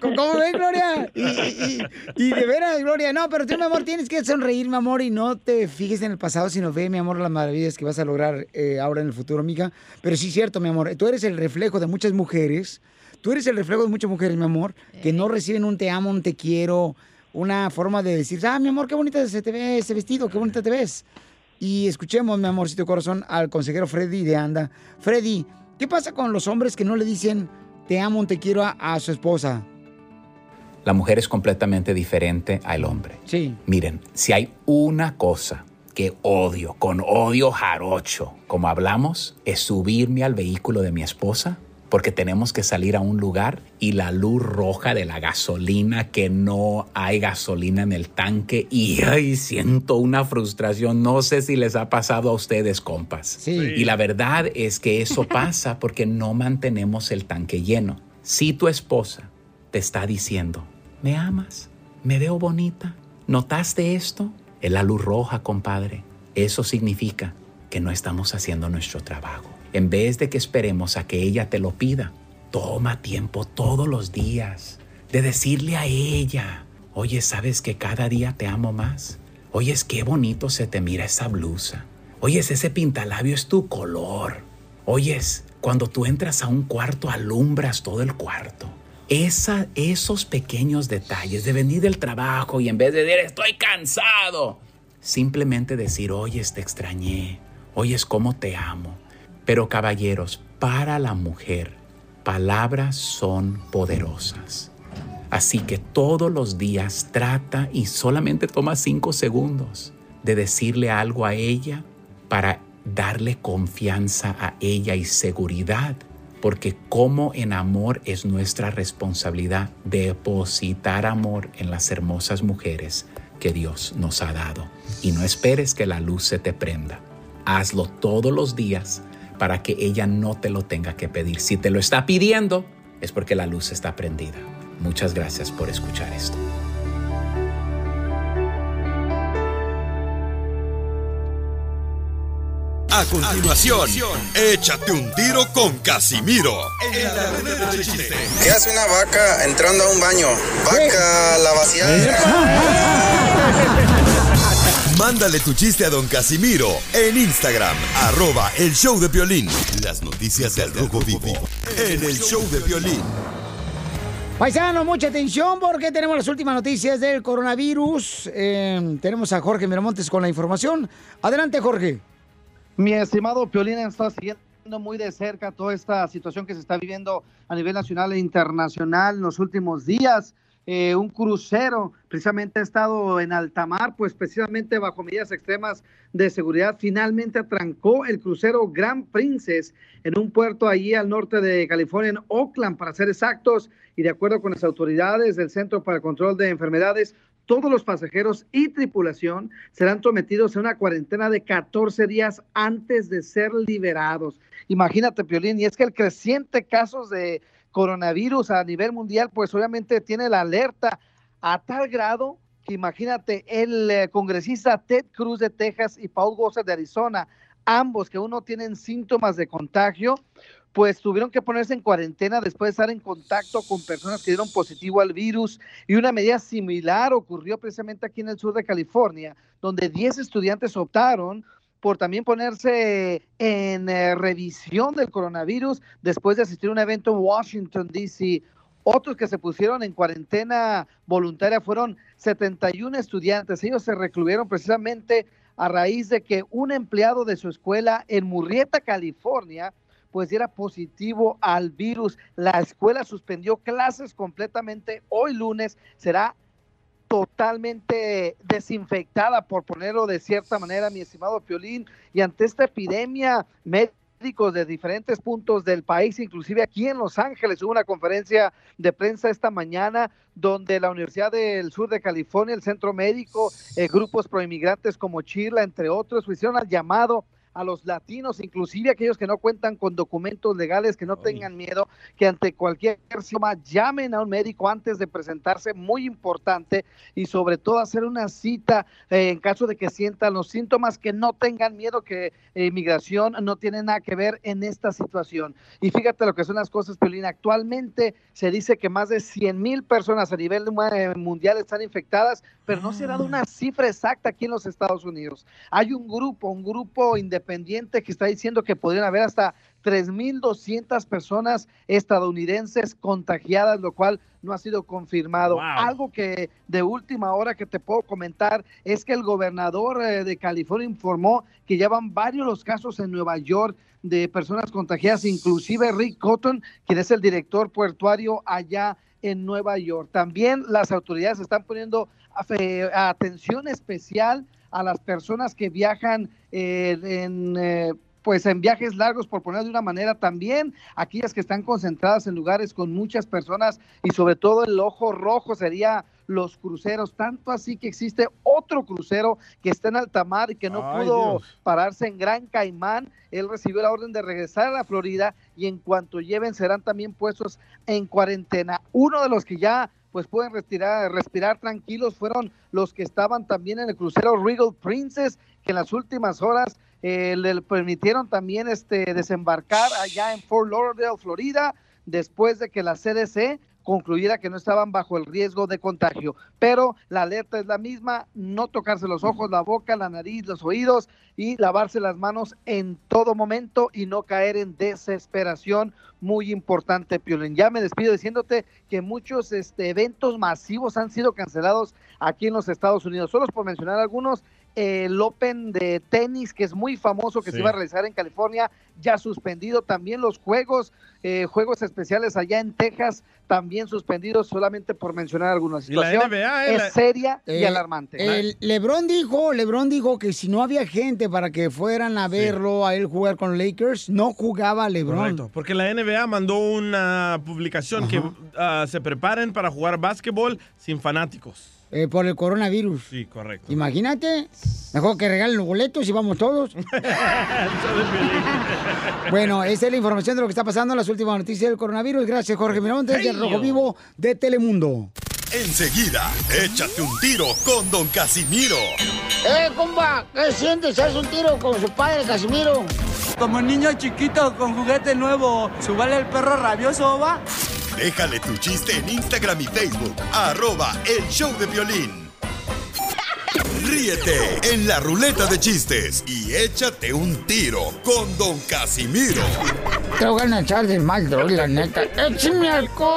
¿Cómo ves, Gloria? Y, y- y de veras, Gloria, no, pero tú, mi amor, tienes que sonreír, mi amor, y no te fijes en el pasado, sino ve, mi amor, las maravillas que vas a lograr eh, ahora en el futuro, amiga. Pero sí, cierto, mi amor, tú eres el reflejo de muchas mujeres, tú eres el reflejo de muchas mujeres, mi amor, que no reciben un te amo, un te quiero, una forma de decir, ah, mi amor, qué bonita se te ve ese vestido, qué bonita te ves. Y escuchemos, mi amorcito corazón, al consejero Freddy de Anda. Freddy, ¿qué pasa con los hombres que no le dicen te amo, te quiero a, a su esposa? La mujer es completamente diferente al hombre. Sí. Miren, si hay una cosa que odio, con odio jarocho, como hablamos, es subirme al vehículo de mi esposa porque tenemos que salir a un lugar y la luz roja de la gasolina, que no hay gasolina en el tanque y ay, siento una frustración. No sé si les ha pasado a ustedes, compas. Y la verdad es que eso pasa porque no mantenemos el tanque lleno. Si tu esposa te está diciendo, ¿me amas? ¿Me veo bonita? ¿Notaste esto? Es la luz roja, compadre. Eso significa que no estamos haciendo nuestro trabajo. En vez de que esperemos a que ella te lo pida, toma tiempo todos los días de decirle a ella, oye, ¿sabes que cada día te amo más? Oye, es qué bonito se te mira esa blusa. Oyes, ese pintalabio es tu color. Oyes, cuando tú entras a un cuarto, alumbras todo el cuarto. Esa, esos pequeños detalles de venir del trabajo y en vez de decir estoy cansado, simplemente decir, oyes, te extrañé, oyes, cómo te amo. Pero caballeros, para la mujer, palabras son poderosas. Así que todos los días trata y solamente toma cinco segundos de decirle algo a ella para darle confianza a ella y seguridad. Porque como en amor es nuestra responsabilidad depositar amor en las hermosas mujeres que Dios nos ha dado. Y no esperes que la luz se te prenda. Hazlo todos los días para que ella no te lo tenga que pedir. Si te lo está pidiendo, es porque la luz está prendida. Muchas gracias por escuchar esto. A continuación, échate un tiro con Casimiro. En la ruleta de chiste. ¿Qué hace una vaca entrando a un baño? Vaca la vaciada. Mándale tu chiste a don Casimiro en Instagram, arroba el show de violín. Las noticias del rojo vivo en el show de violín. Paisano, mucha atención porque tenemos las últimas noticias del coronavirus. Eh, tenemos a Jorge Miramontes con la información. Adelante, Jorge. Mi estimado Piolín está siguiendo muy de cerca toda esta situación que se está viviendo a nivel nacional e internacional en los últimos días. Eh, un crucero precisamente ha estado en alta mar, pues precisamente bajo medidas extremas de seguridad, finalmente atrancó el crucero Grand Princess en un puerto allí al norte de California, en Oakland, para ser exactos, y de acuerdo con las autoridades del Centro para el Control de Enfermedades, todos los pasajeros y tripulación serán sometidos a una cuarentena de 14 días antes de ser liberados. Imagínate, Piolín, y es que el creciente casos de coronavirus a nivel mundial, pues obviamente tiene la alerta a tal grado que imagínate, el eh, congresista Ted Cruz de Texas y Paul Gosar de Arizona, ambos que uno tienen síntomas de contagio, pues tuvieron que ponerse en cuarentena después de estar en contacto con personas que dieron positivo al virus. Y una medida similar ocurrió precisamente aquí en el sur de California, donde 10 estudiantes optaron por también ponerse en eh, revisión del coronavirus después de asistir a un evento en Washington, D.C. Otros que se pusieron en cuarentena voluntaria fueron 71 estudiantes. Ellos se recluyeron precisamente a raíz de que un empleado de su escuela en Murrieta, California, pues diera positivo al virus. La escuela suspendió clases completamente. Hoy lunes será totalmente desinfectada, por ponerlo de cierta manera, mi estimado Piolín. Y ante esta epidemia, médicos de diferentes puntos del país, inclusive aquí en Los Ángeles, hubo una conferencia de prensa esta mañana donde la Universidad del Sur de California, el Centro Médico, eh, grupos proinmigrantes como Chirla, entre otros, hicieron el llamado a los latinos, inclusive aquellos que no cuentan con documentos legales, que no tengan miedo, que ante cualquier síntoma llamen a un médico antes de presentarse, muy importante, y sobre todo hacer una cita eh, en caso de que sientan los síntomas, que no tengan miedo, que eh, inmigración no tiene nada que ver en esta situación. Y fíjate lo que son las cosas, Piolina, actualmente se dice que más de 100 mil personas a nivel eh, mundial están infectadas, pero no se ha dado una cifra exacta aquí en los Estados Unidos. Hay un grupo, un grupo independiente que está diciendo que podrían haber hasta 3.200 personas estadounidenses contagiadas, lo cual no ha sido confirmado. Algo que de última hora que te puedo comentar es que el gobernador eh, de California informó que llevan varios los casos en Nueva York de personas contagiadas, inclusive Rick Cotton, quien es el director puertuario allá en Nueva York. También las autoridades están poniendo eh, atención especial a las personas que viajan eh, en... eh, pues en viajes largos, por poner de una manera, también aquellas que están concentradas en lugares con muchas personas y sobre todo el ojo rojo sería los cruceros, tanto así que existe otro crucero que está en alta mar y que no Ay, pudo Dios. pararse en Gran Caimán. Él recibió la orden de regresar a la Florida y en cuanto lleven serán también puestos en cuarentena. Uno de los que ya pues pueden respirar, respirar tranquilos fueron los que estaban también en el crucero Regal Princess, que en las últimas horas eh, le permitieron también este, desembarcar allá en Fort Lauderdale, Florida, después de que la CDC concluyera que no estaban bajo el riesgo de contagio. Pero la alerta es la misma, no tocarse los ojos, la boca, la nariz, los oídos y lavarse las manos en todo momento y no caer en desesperación. Muy importante, Piolín. Ya me despido diciéndote que muchos este, eventos masivos han sido cancelados aquí en los Estados Unidos. Solo por mencionar algunos, el Open de tenis, que es muy famoso, que Sí. se iba a realizar en California, ya suspendido. También los juegos, eh, juegos especiales allá en Texas, también suspendidos, solamente por mencionar situación NBA, eh, es la- seria y Eh, alarmante. El Lebron dijo, Lebron dijo que si no había gente para que fueran a verlo, a él jugar con Lakers, no jugaba Lebron. Correcto, porque la NBA mandó una publicación que ah, se preparen para jugar básquetbol sin fanáticos. Eh, por el coronavirus. Sí, correcto. Imagínate, mejor que regalen los boletos y vamos todos. bueno, esa es la información de lo que está pasando en las últimas noticias del coronavirus. Gracias, Jorge Miramontes, del Hey, Rojo. Vivo de Telemundo. Enseguida, échate un tiro con Don Casimiro. ¡Eh, compa! ¿Qué sientes? ¿Haz un tiro con su padre, Casimiro? Como niño chiquito con juguete nuevo, ¿subale el perro rabioso, va? Déjale tu chiste en Instagram y Facebook, arroba el show de violín. Ríete en la ruleta de chistes y échate un tiro con Don Casimiro. Te voy a echar de mal, droga, la neta. ¡Échame alcohol!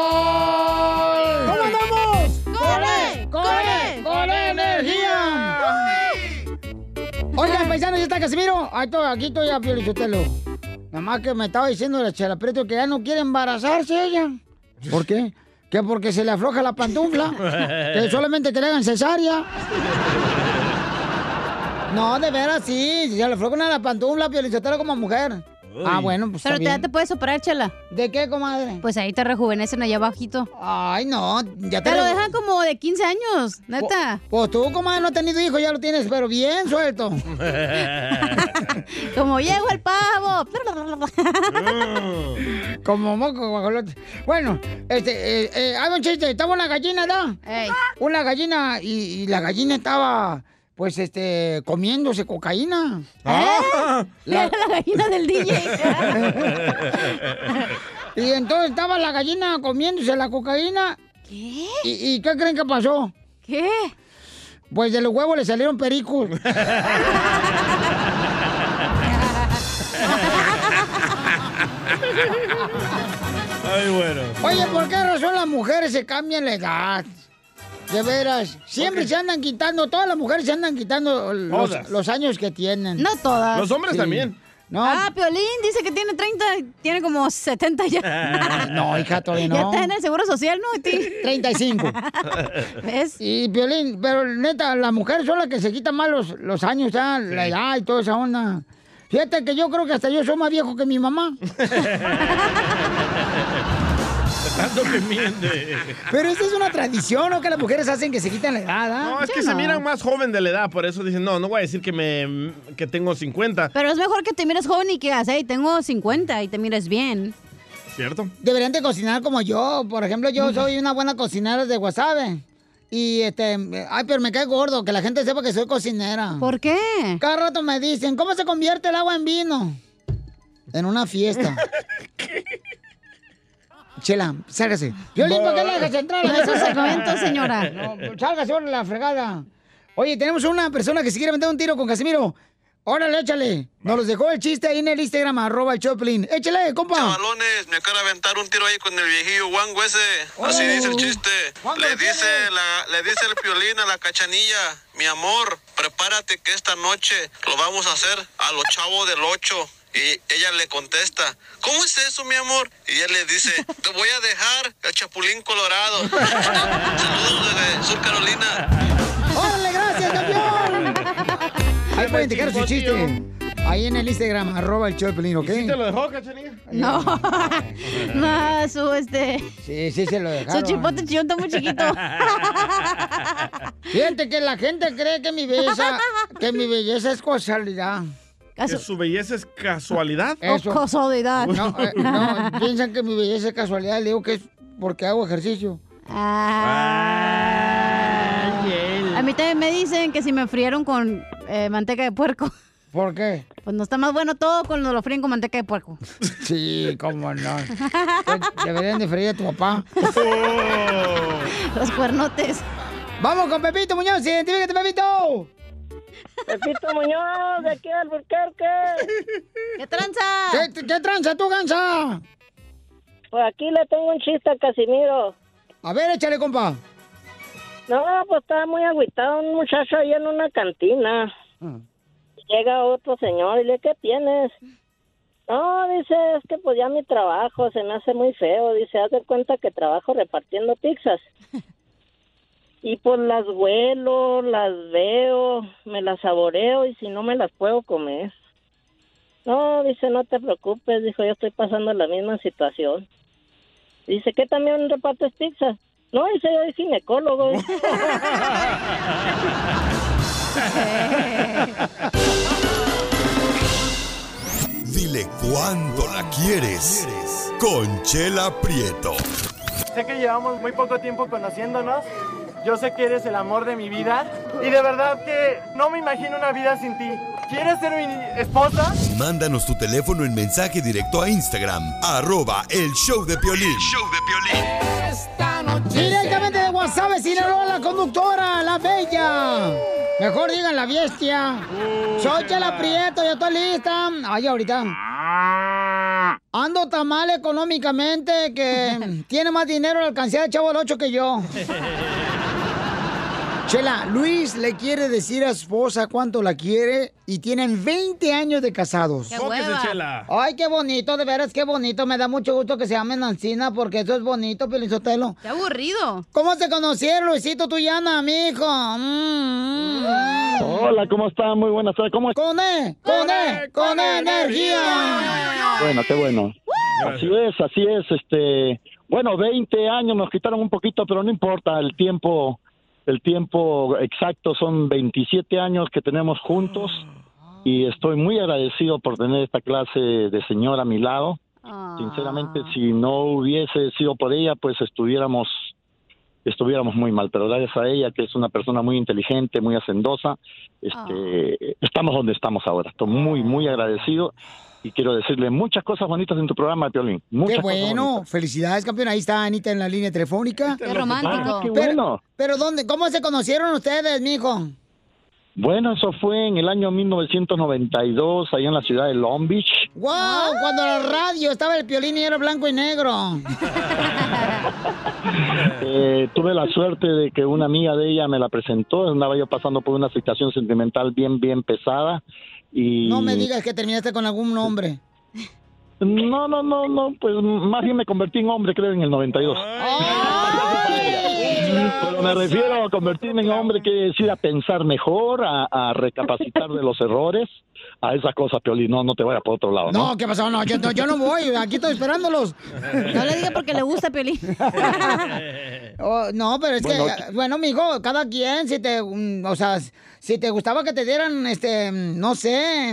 ¿Cómo andamos? ¡Corre! ¡Corre! ¡Corre energía! Oigan, paisanos, ya está Casimiro. Aquí estoy ya, Piolichotelo. Nada más que me estaba diciendo la Chela Prieto que ya no quiere embarazarse ella. ¿Por qué? Que porque se le afloja la pantufla. que solamente que le hagan cesárea. No, de veras, sí. Si se le afloja una la pantufla, Piolichotelo como mujer. Ah, bueno, pues Pero está ya bien. te puedes operar, chela. ¿De qué, comadre? Pues ahí te rejuvenecen allá abajito. Ay, no, ya te te lo dejan como de 15 años, neta. Pues tú, comadre, no has tenido hijos, ya lo tienes, pero bien suelto. como llegó el pavo. Como moco guajolote. Bueno, este, eh, eh, hay un chiste, estaba una gallina, ¿da? Una gallina, y, y la gallina estaba, pues, este, comiéndose cocaína. Ah. Era la gallina del DJ. y entonces estaba la gallina comiéndose la cocaína. ¿Qué? ¿Y, y qué creen que pasó? ¿Qué? Pues de los huevos le salieron pericos. Ay, bueno. Oye, ¿por qué razón las mujeres se cambian la edad? De veras, siempre se andan quitando, todas las mujeres se andan quitando los, años que tienen. No todas. Los hombres también. No. Ah, Piolín dice que tiene 30, tiene como 70 ya. No, hija, todavía no. Ya está en el Seguro Social, ¿no? Ti? 35. ¿Ves? Y Piolín, pero neta, las mujeres son las que se quitan más los, los años, ¿ah? la edad y toda esa onda. Fíjate que yo creo que hasta yo soy más viejo que mi mamá. Tanto que miente. Pero esa es una tradición, ¿no? Que las mujeres hacen que se quitan la edad, ¿ah? No, es que se miran más joven de la edad, por eso dicen, no, no voy a decir que, me, que tengo 50, Pero es mejor que te mires joven y que digas, hey, tengo 50 y te mires bien. ¿cierto? Deberían de cocinar como yo. Por ejemplo, yo soy una buena cocinera de wasabi. Y este, ay, pero me cae gordo que la gente sepa que soy cocinera. ¿Por qué? Cada rato me dicen, ¿cómo se convierte el agua en vino? En una fiesta. Chela, sálgase. Violín, ¿por qué la dejas entrar? No es un segmento, señora. No, sálgase, órale, la fregada. Oye, tenemos una persona que se quiere meter un tiro con Casimiro. Órale, échale. Nos los dejó el chiste ahí en el Instagram, arroba el Choplin. Échale, compa. Chavalones, me quiero aventar un tiro ahí con el viejillo Wango ese. Así Oh. dice el chiste. Le ¿qué dice, la, le dice el piolín a la cachanilla, mi amor, prepárate que esta noche lo vamos a hacer a los chavos del 8. Y ella le contesta, ¿cómo es eso, mi amor? Y él le dice, te voy a dejar el chapulín colorado. Saludos desde Sur Carolina. ¡Órale, gracias, campeón! Ahí pueden dejar su chiste. Ahí en el Instagram, arroba el Choplin, ¿ok? ¿Sí te lo dejó, cachanilla? No. no, su este. Sí, sí, se lo Su dejaron. chipote chillón está muy chiquito. Fíjate que la gente cree que mi belleza, que mi belleza es casualidad. ¿Que su belleza es casualidad? Eso. casualidad. No, eh, no, piensan que mi belleza es casualidad. Le digo que es porque hago ejercicio. Ah. A mí también me dicen que si me frieron con eh, manteca de puerco. ¿Por qué? Pues no está más bueno todo cuando lo fríen con manteca de puerco. Sí, cómo no. Deberían de freír a tu papá. Los cuernotes. Vamos con Pepito Muñoz, identifícate, Pepito. Pepito Muñoz, de aquí al Burquerque. ¿Qué tranza? ¿Qué, qué tranza tú, gansa? Pues aquí le tengo un chiste a Casimiro. A ver, échale, compa. No, pues estaba muy agüitado un muchacho ahí en una cantina. Llega otro señor y le, ¿qué tienes? No, dice, es que pues ya mi trabajo se me hace muy feo. Dice, haz de cuenta que trabajo repartiendo pizzas. Y pues las huelo, las veo, me las saboreo y si no me las puedo comer. No, dice, no te preocupes, dijo, yo estoy pasando la misma situación. Dice, ¿qué también repartes pizzas? No, dice, yo soy ginecólogo. Dile cuándo la quieres. Conchela Prieto. Sé que llevamos muy poco tiempo conociéndonos. Yo sé que eres el amor de mi vida. Y de verdad que no me imagino una vida sin ti. ¿Quieres ser mi esposa? Mándanos tu teléfono en mensaje directo a Instagram, arroba el show de Piolín. Directamente de WhatsApp, Sinaloa, la conductora, la bella. Mejor digan la bestia. Soy Chela Prieto, ya estoy lista. Ay, ahorita. Ando tan mal económicamente que tiene más dinero al alcancía de Chavo el 8 que yo. Chela, Luis le quiere decir a su esposa cuánto la quiere y tienen 20 años de casados. ¡Qué! Chela. Ay, qué bonito, de veras, qué bonito. Me da mucho gusto que se llamen Ancina porque eso es bonito, Pelizotelo. Qué aburrido. ¿Cómo se conocieron, Luisito, tú y Ana, mijo? Mm, mm. Hola, ¿cómo están? Muy buenas tardes. ¿Cómo Con E, con E, con E energía. Bueno, qué bueno. Así es, así es. Este, bueno, 20 años nos quitaron un poquito, pero no importa. El tiempo, el tiempo exacto son 27 años que tenemos juntos y estoy muy agradecido por tener esta clase de señora a mi lado. Sinceramente, si no hubiese sido por ella, pues estuviéramos estuviéramos muy mal, pero gracias a ella, que es una persona muy inteligente, muy hacendosa, este, estamos donde estamos ahora. Estoy muy, muy agradecido y quiero decirle muchas cosas bonitas en tu programa, Piolín. Muchas Qué cosas bueno, bonitas. felicidades, campeón. Ahí está Anita en la línea telefónica. Qué romántico. Ah, qué Pero- bueno. Pero, ¿dónde, cómo se conocieron ustedes, mijo? Bueno, eso fue en el año 1992, ahí en la ciudad de Long Beach. ¡Wow! Cuando la radio estaba el piolín y era blanco y negro. Eh, tuve la suerte de que una amiga de ella me la presentó. Andaba yo pasando por una situación sentimental bien, bien pesada. Y No me digas que terminaste con algún hombre. No, no, no, no, pues más bien me convertí en hombre, creo, en el 92. Pero me refiero a convertirme en hombre, quiere decir a pensar mejor, a, a recapacitar de los errores, a esas cosas, Piolín. No, no te vayas por otro lado, ¿no? No, ¿qué pasó? No, yo, no, yo no voy. Aquí estoy esperándolos. No le diga porque le gusta Piolín. Oh, no, pero es Bueno, que, bueno, mijo, cada quien, si te, mm, o sea, si te gustaba que te dieran, este, mm, no sé,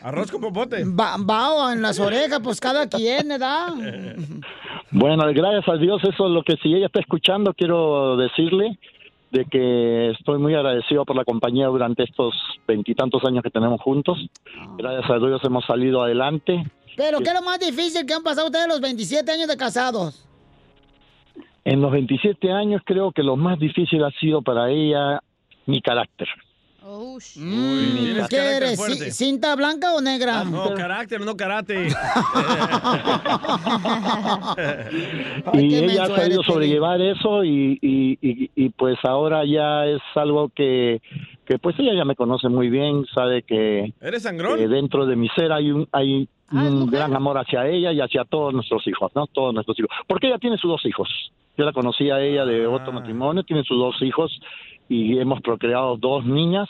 Arroz con popote. ba- bao en las orejas, pues cada quien, ¿verdad? Bueno, gracias a Dios, eso es lo que si ella está escuchando, quiero decirle de que estoy muy agradecido por la compañía durante estos veintitantos años que tenemos juntos. Gracias a Dios hemos salido adelante. Pero, ¿qué es lo más difícil que han pasado ustedes los 27 años de casados? En los 27 años creo que lo más difícil ha sido para ella mi carácter. Mm, ¿Qué eres? fuerte. ¿ci- ¿Cinta blanca o negra? No, carácter, no karate. y ella ha sabido sobrellevar eso y, y, y, y, pues ahora ya es algo que, que pues ella ya me conoce muy bien, sabe que, ¿Eres sangrón? que dentro de mi ser hay un, hay un gran amor hacia ella y hacia todos nuestros hijos, ¿no? Todos nuestros hijos. Porque ella tiene sus dos hijos. Yo la conocí a ella de otro matrimonio, tiene sus dos hijos y hemos procreado dos niñas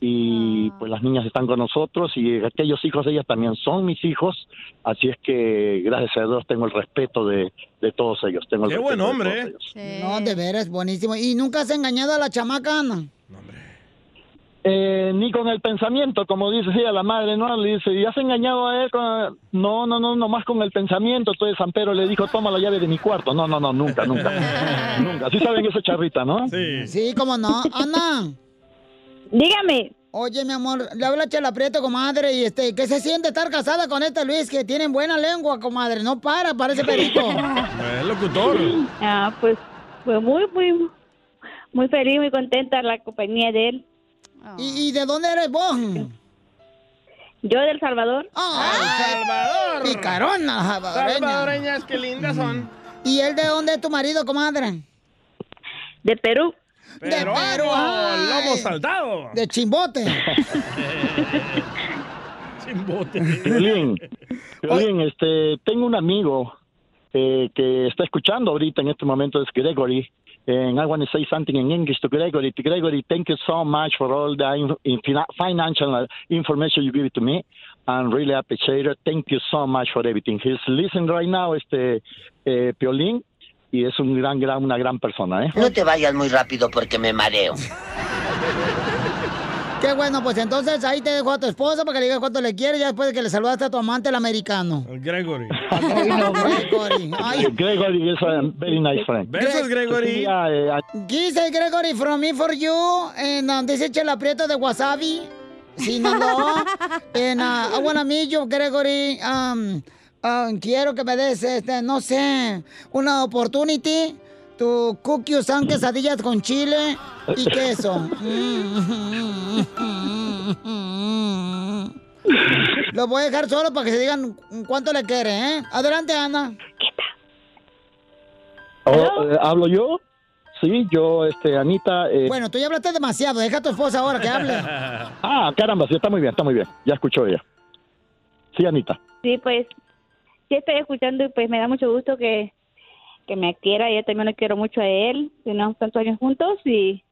y pues las niñas están con nosotros y aquellos hijos de ellas también son mis hijos, así es que gracias a Dios tengo el respeto de, de todos ellos. Tengo el Qué respeto buen de hombre, todos ¿eh? ellos. No, de veras, buenísimo. ¿Y nunca has engañado a la chamaca, Ana? Eh, ni con el pensamiento, como dice ella, la madre, ¿no? Le dice, ¿y has engañado a él? Con... No, no, no, nomás con el pensamiento. Entonces San Pedro le dijo, toma la llave de mi cuarto. No, no, no, nunca, nunca. nunca. Sí saben esa charrita, ¿no? Sí. Sí, cómo no. Ana. Dígame. Oye, mi amor, le habla Chela Prieto, comadre, y este, ¿qué se siente estar casada con este Luis que tienen buena lengua, comadre? No para, parece perico. Es locutor. Ah, pues, pues muy, muy, muy feliz, muy contenta la compañía de él. ¿Y, y de dónde eres vos? Yo del Salvador. Salvador! Picarona, salvadoreña. Salvadoreñas, qué lindas son. ¿Y él de dónde es tu marido, comadre? De Perú. De Perú, ay. lomo saltado. De chimbote. Chimbote. Violín, Violín, este, tengo un amigo eh, que está escuchando ahorita en este momento, es Gregory. And I want to say something in English to Gregory. To Gregory, thank you so much for all the in, in financial information you give to me. And really appreciate it. Thank you so much for everything. He's listening right now, este, eh, Piolín, y es un gran, gran, una gran persona, ¿eh? No te vayas muy rápido porque me mareo. Qué bueno, pues entonces ahí te dejo a tu esposa para que le digas cuánto le quieres ya después de que le saludaste a tu amante el americano. Gregory. Gregory. Ay, Gregory is a very nice friend. Besos, Gregory. Eh, Dice Gregory from me for you. And um, dice Chela Prieto de Wasabi. Sinaloa. and uh, I wanna meet you, Gregory. Um, um, quiero que me des, este, no sé, una opportunity. Tu cookies son quesadillas con chile y queso. Lo voy a dejar solo para que se digan cuánto le quiere, ¿eh? Adelante, Ana. Oh, eh, ¿Hablo yo? Sí, yo, este, Anita. eh, Bueno, tú ya hablaste demasiado. Deja a tu esposa ahora que hable. Ah, caramba, sí, está muy bien, está muy bien. Ya escuchó ella. Sí, Anita. Sí, pues, sí estoy escuchando y pues me da mucho gusto que, que me quiera. Yo también lo quiero mucho a él. Tenemos tantos años juntos y,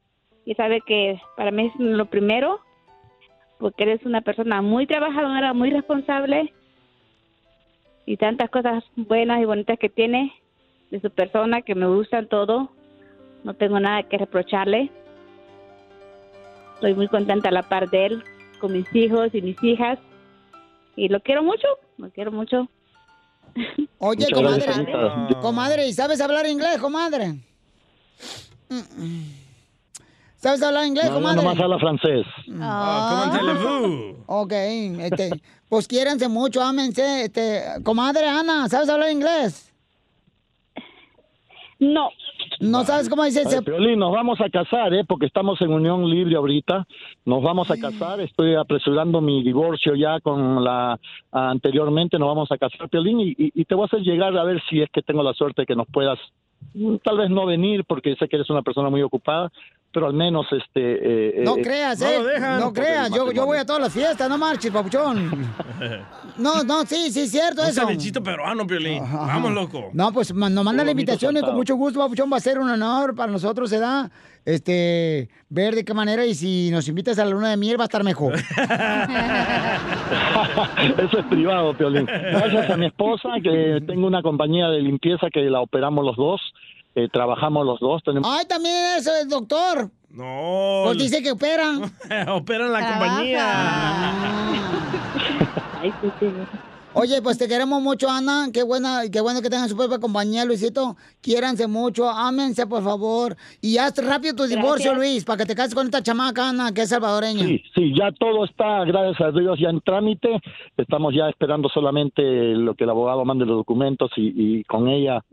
y sabe que para mí es lo primero, porque él es una persona muy trabajadora, muy responsable y tantas cosas buenas y bonitas que tiene de su persona que me gustan todo. No tengo nada que reprocharle. Estoy muy contenta a la par de él, con mis hijos y mis hijas. Y lo quiero mucho, lo quiero mucho. Oye, Muchas comadre. gracias. Comadre, ¿y sabes hablar inglés, comadre? ¿Sabes hablar inglés, No, no, comadre? nomás habla francés. Ah. Ok, este, pues quiéranse mucho, ámense. Este, comadre Ana, ¿sabes hablar inglés? No. ¿No sabes cómo dice? Ay, Piolín, nos vamos a casar, ¿eh? Porque estamos en unión libre ahorita. Nos vamos a casar. Estoy apresurando mi divorcio ya con la anteriormente. Nos vamos a casar, Piolín, y, y- y te voy a hacer llegar a ver si es que tengo la suerte de que nos puedas, mm, tal vez no venir, porque sé que eres una persona muy ocupada, pero al menos este. eh, No eh, creas, ¿eh? No, creas, yo, yo voy a todas las fiestas, no marches, papuchón. No, no, sí, sí, es cierto Un eso. cevichito peruano, Piolín. Vamos, loco. No, pues nos manda la invitación y con mucho gusto, Papuchón, va a ser un honor para nosotros, se da, este, ver de qué manera y si nos invitas a la luna de miel va a estar mejor. Eso es privado, Piolín. Gracias a mi esposa, que tengo una compañía de limpieza que la operamos los dos. Eh, trabajamos los dos. Tenemos... Ay, también eres el doctor. No. Pues dice que operan. Operan la compañía. Oye, pues te queremos mucho, Ana. Qué buena, qué bueno que tengan su propia compañía, Luisito. Quiéranse mucho, ámense, por favor. Y haz rápido tu divorcio, Luis, para que te cases con esta chamaca, Ana, que es salvadoreña. Sí, sí, ya todo está, gracias a Dios, ya en trámite. Estamos ya esperando solamente lo que el abogado mande los documentos y, y con ella,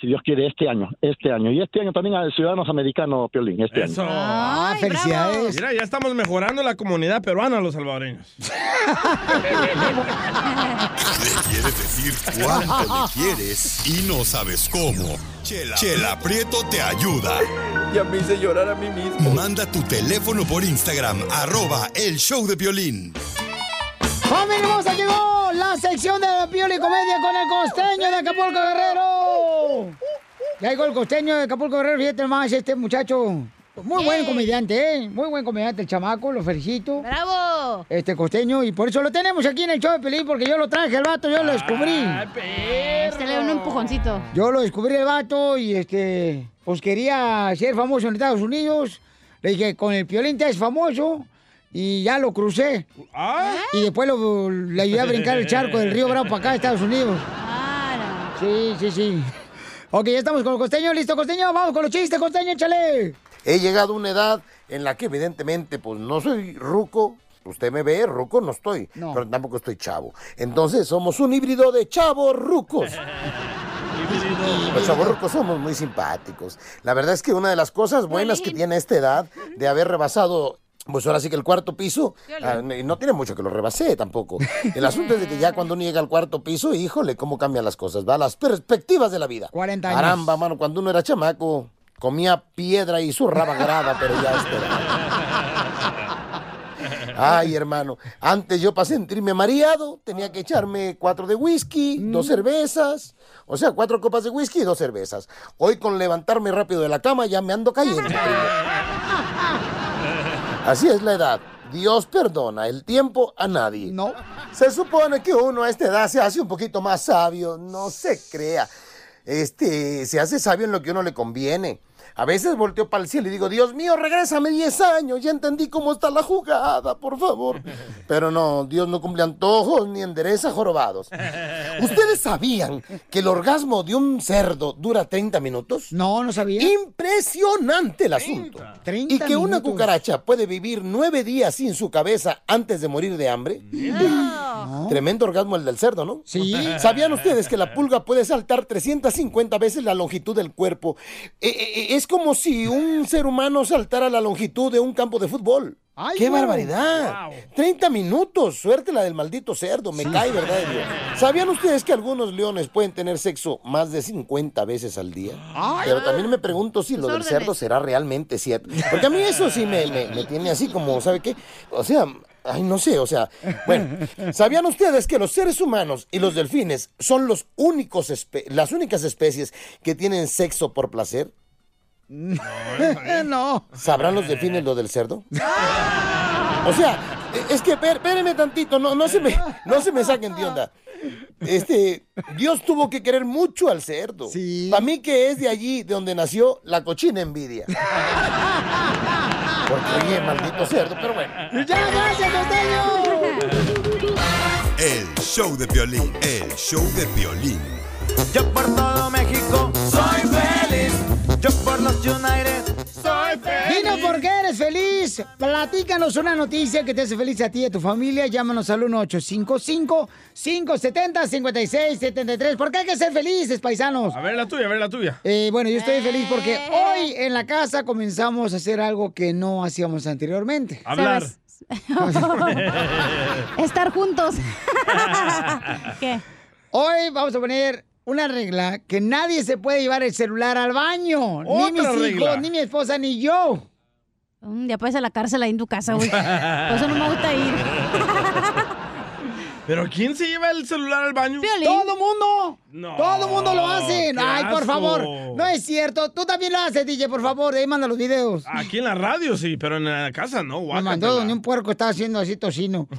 si Dios quiere, este año, este año. Y este año también a ciudadanos americanos, Piolín, este Eso. año. Ah, felicidades. Mira, ya estamos mejorando la comunidad peruana, los salvadoreños. Le quieres decir cuánto le quieres y no sabes cómo. Chela, Chela Prieto te ayuda. Ya me hice llorar a mí mismo. Manda tu teléfono por Instagram, arroba el show de violín. ¡Familia hermosa! Llegó la sección de la Piola y Comedia con el costeño de Acapulco Guerrero. Ya llegó el costeño de Acapulco Guerrero, fíjate más, este muchacho. Muy buen comediante, ¿eh? Muy buen comediante el chamaco, lo felicito. ¡Bravo! Este costeño, y por eso lo tenemos aquí en el show de Pelín, porque yo lo traje al vato, yo lo descubrí. Este le da un empujoncito. Yo lo descubrí el vato y este, pues quería ser famoso en Estados Unidos. Le dije, con el piolín te es famoso. Y ya lo crucé. Y después lo, le ayudé a brincar el charco del Río Bravo para acá, Estados Unidos. Sí, sí, sí. Ok, ya estamos con el costeño. Listo, costeño. Vamos con los chistes, costeño, échale. He llegado a una edad en la que evidentemente pues no soy ruco. Usted me ve, ruco no estoy, No. pero tampoco estoy chavo. Entonces somos un híbrido de chavos rucos. Los chavos rucos somos muy simpáticos. La verdad es que una de las cosas buenas que tiene esta edad de haber rebasado pues ahora sí que el cuarto piso, ah, y no tiene mucho que lo rebasé tampoco. El asunto es de que ya cuando uno llega al cuarto piso, híjole, cómo cambian las cosas, ¿va? Las perspectivas de la vida. 40 años. Caramba, mano, cuando uno era chamaco, comía piedra y zurraba grava, pero ya espera. Ay, hermano, antes yo para sentirme mareado tenía que echarme cuatro de whisky, dos cervezas, o sea, cuatro copas de whisky y dos cervezas. Hoy con levantarme rápido de la cama ya me ando cayendo. Así es la edad. Dios perdona el tiempo a nadie. No. Se supone que uno a esta edad se hace un poquito más sabio, no se crea. Este, se hace sabio en lo que uno le conviene. A veces volteo para el cielo y digo, Dios mío, regrésame 10 años, ya entendí cómo está la jugada, por favor. Pero no, Dios no cumple antojos ni endereza jorobados. ¿Ustedes sabían que el orgasmo de un cerdo dura 30 minutos? No, no sabía. Impresionante el asunto. 30 y que una minutos. cucaracha puede vivir nueve días sin su cabeza antes de morir de hambre. Tremendo orgasmo el del cerdo, ¿no? Sí. ¿Sabían ustedes que la pulga puede saltar 350 veces la longitud del cuerpo? Eh, eh, es como si un ser humano saltara la longitud de un campo de fútbol. Ay, ¡Qué wow. barbaridad! 30 minutos, suerte la del maldito cerdo, me cae, ¿verdad? Dios? ¿Sabían ustedes que algunos leones pueden tener sexo más de 50 veces al día? Ay. Pero también me pregunto si lo del cerdo será realmente cierto. Porque a mí eso sí me, me- me tiene así como, ¿sabe qué? O sea, ay, no sé, o sea, bueno, ¿sabían ustedes que los seres humanos y los delfines son los únicos, espe- las únicas especies que tienen sexo por placer? No. ¿Sabrán los delfines lo del cerdo? O sea, es que espé- espérenme tantito, no, no, se me, no se me saquen de onda. Este, Dios tuvo que querer mucho al cerdo. Para mí que es de allí, de donde nació la cochina envidia. Porque oye, maldito cerdo, pero bueno. ¡Ya, gracias, costeño! El show de violín, el show de violín. Yo por todo México soy feliz. Yo por los United soy feliz. Dinos por qué eres feliz. Platícanos una noticia que te hace feliz a ti y a tu familia. Llámanos al 1-855-570-5673. ¿Por qué hay que ser felices, paisanos? A ver la tuya, a ver la tuya. Eh, bueno, yo estoy feliz porque hoy en la casa comenzamos a hacer algo que no hacíamos anteriormente. Hablar. Estar juntos. ¿Qué? Hoy vamos a poner una regla que nadie se puede llevar el celular al baño. ni mis Otra hijos, regla. ni mi esposa, ni yo. Mm, ya puedes a la cárcel ahí en tu casa, güey. Por eso no me gusta ir. ¿Pero quién se lleva el celular al baño? ¡Todo mundo! No, ¡Todo mundo lo hace! ¡Ay, por favor! No es cierto. Tú también lo haces, DJ, por favor. Ahí manda los videos. Aquí en la radio sí, pero en la casa no, Me guácatela. mandó donde un puerco estaba haciendo así tocino.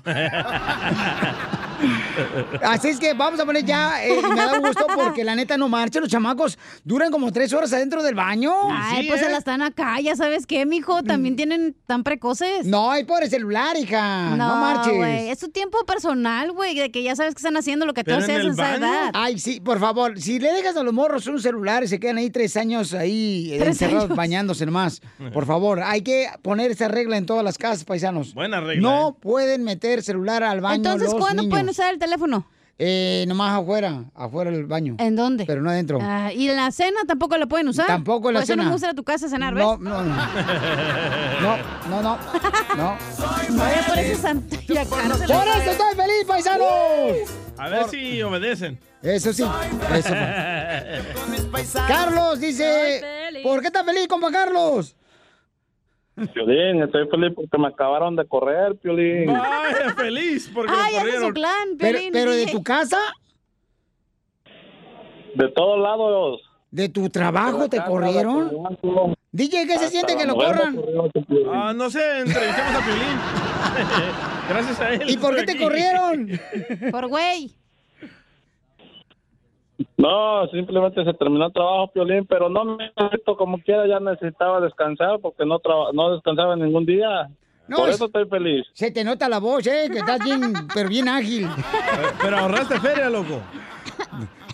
Así es que vamos a poner ya, eh, me da gusto porque la neta no marcha, los chamacos duran como tres horas adentro del baño. Ay, pues se la están acá, ya sabes qué, mijo, también tienen tan precoces. No, es por el celular, hija. No, marches. güey, es su tiempo personal, güey, de que ya sabes que están haciendo lo que tú haces en esa edad. Ay, sí, por favor, si le dejas a los morros un celular y se quedan ahí tres años ahí eh, Tres encerrados años. bañándose nomás, por favor, hay que poner esa regla en todas las casas, paisanos. Buena regla, No pueden meter celular al baño Entonces, los ¿cuándo niños. pueden usar el teléfono? Eh, nomás afuera, afuera del baño. ¿En dónde? Pero no adentro. Ah, ¿Y en la cena tampoco la pueden usar? Tampoco en la Por eso cena. no me gusta a tu casa a cenar, ¿ves? No, no, no. No, no, no. No. Vaya por ese santo y a cárcel. ¡Por eso estoy feliz, paisanos! A ver si obedecen. Eso sí, eso. Carlos dice, ¿por qué estás feliz, compa Carlos? Piolín, estoy feliz porque me acabaron de correr, Piolín. Vaya, feliz porque Ay, lo ese es su corrieron. plan, Pero, Piolín, pero de tu casa, De todos lados. de tu trabajo te corrieron. DJ, ¿qué se siente que lo corran? Ah, no sé, entrevistamos a Piolín. Gracias a él. ¿Y por qué te aquí. corrieron? Por güey. No, simplemente se terminó el trabajo, Piolín, pero no me necesito como quiera, ya necesitaba descansar porque no traba- no descansaba ningún día. No, Por es- eso estoy feliz. Se te nota la voz, ¿eh? Que estás bien, pero bien ágil. Pero ahorraste feria, loco.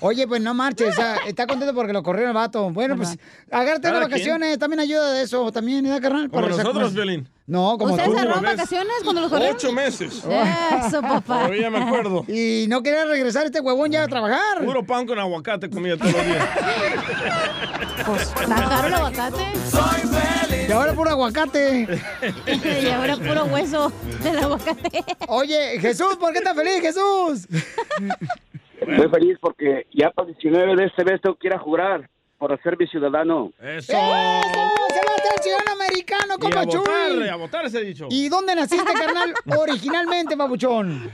Oye, pues no marches, está, está contento porque lo corrieron el vato. Bueno, pues agárrate de Cada vacaciones, también ayuda de eso, también, ¿eh, carnal? Como Para nosotros, Violín. No, como ¿Ustedes tú. agarraron vacaciones cuando los corrieron? Ocho meses. Eso, papá. Todavía me acuerdo. Y no quería regresar este huevón ya a trabajar. Puro pan con aguacate comía todos los días. Pues, ¿Está caro el aguacate? Y ahora puro aguacate. y ahora puro hueso del aguacate. Oye, Jesús, ¿por qué estás feliz, Jesús? Estoy feliz porque ya para el 19 de este mes tengo que ir a jurar por ser mi ciudadano. Eso. ¡Eso! ¡Se va a hacer ciudadano americano, Y a compa votar, Chuy! a votar se ha dicho. ¿Y dónde naciste, carnal, originalmente, papuchón?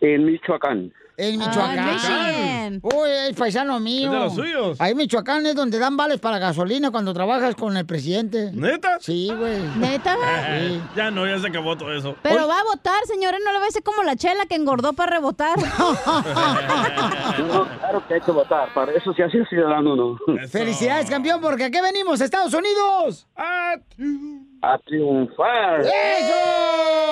En Michoacán. En Ah, Michoacán. Michigan. Uy, es paisano mío. Es de los suyos. Ahí en Michoacán es donde dan vales para gasolina cuando trabajas con el presidente. ¿Neta? Sí, güey. ¿Neta? Sí. Ya no, ya se acabó todo eso. Pero va a votar, señores, no le va a como la chela que engordó para rebotar. No, claro que hay que votar. Para eso se hace ciudadano, ¿no? Felicidades, campeón, porque aquí venimos, Estados Unidos. A triunfar. ¡Eso!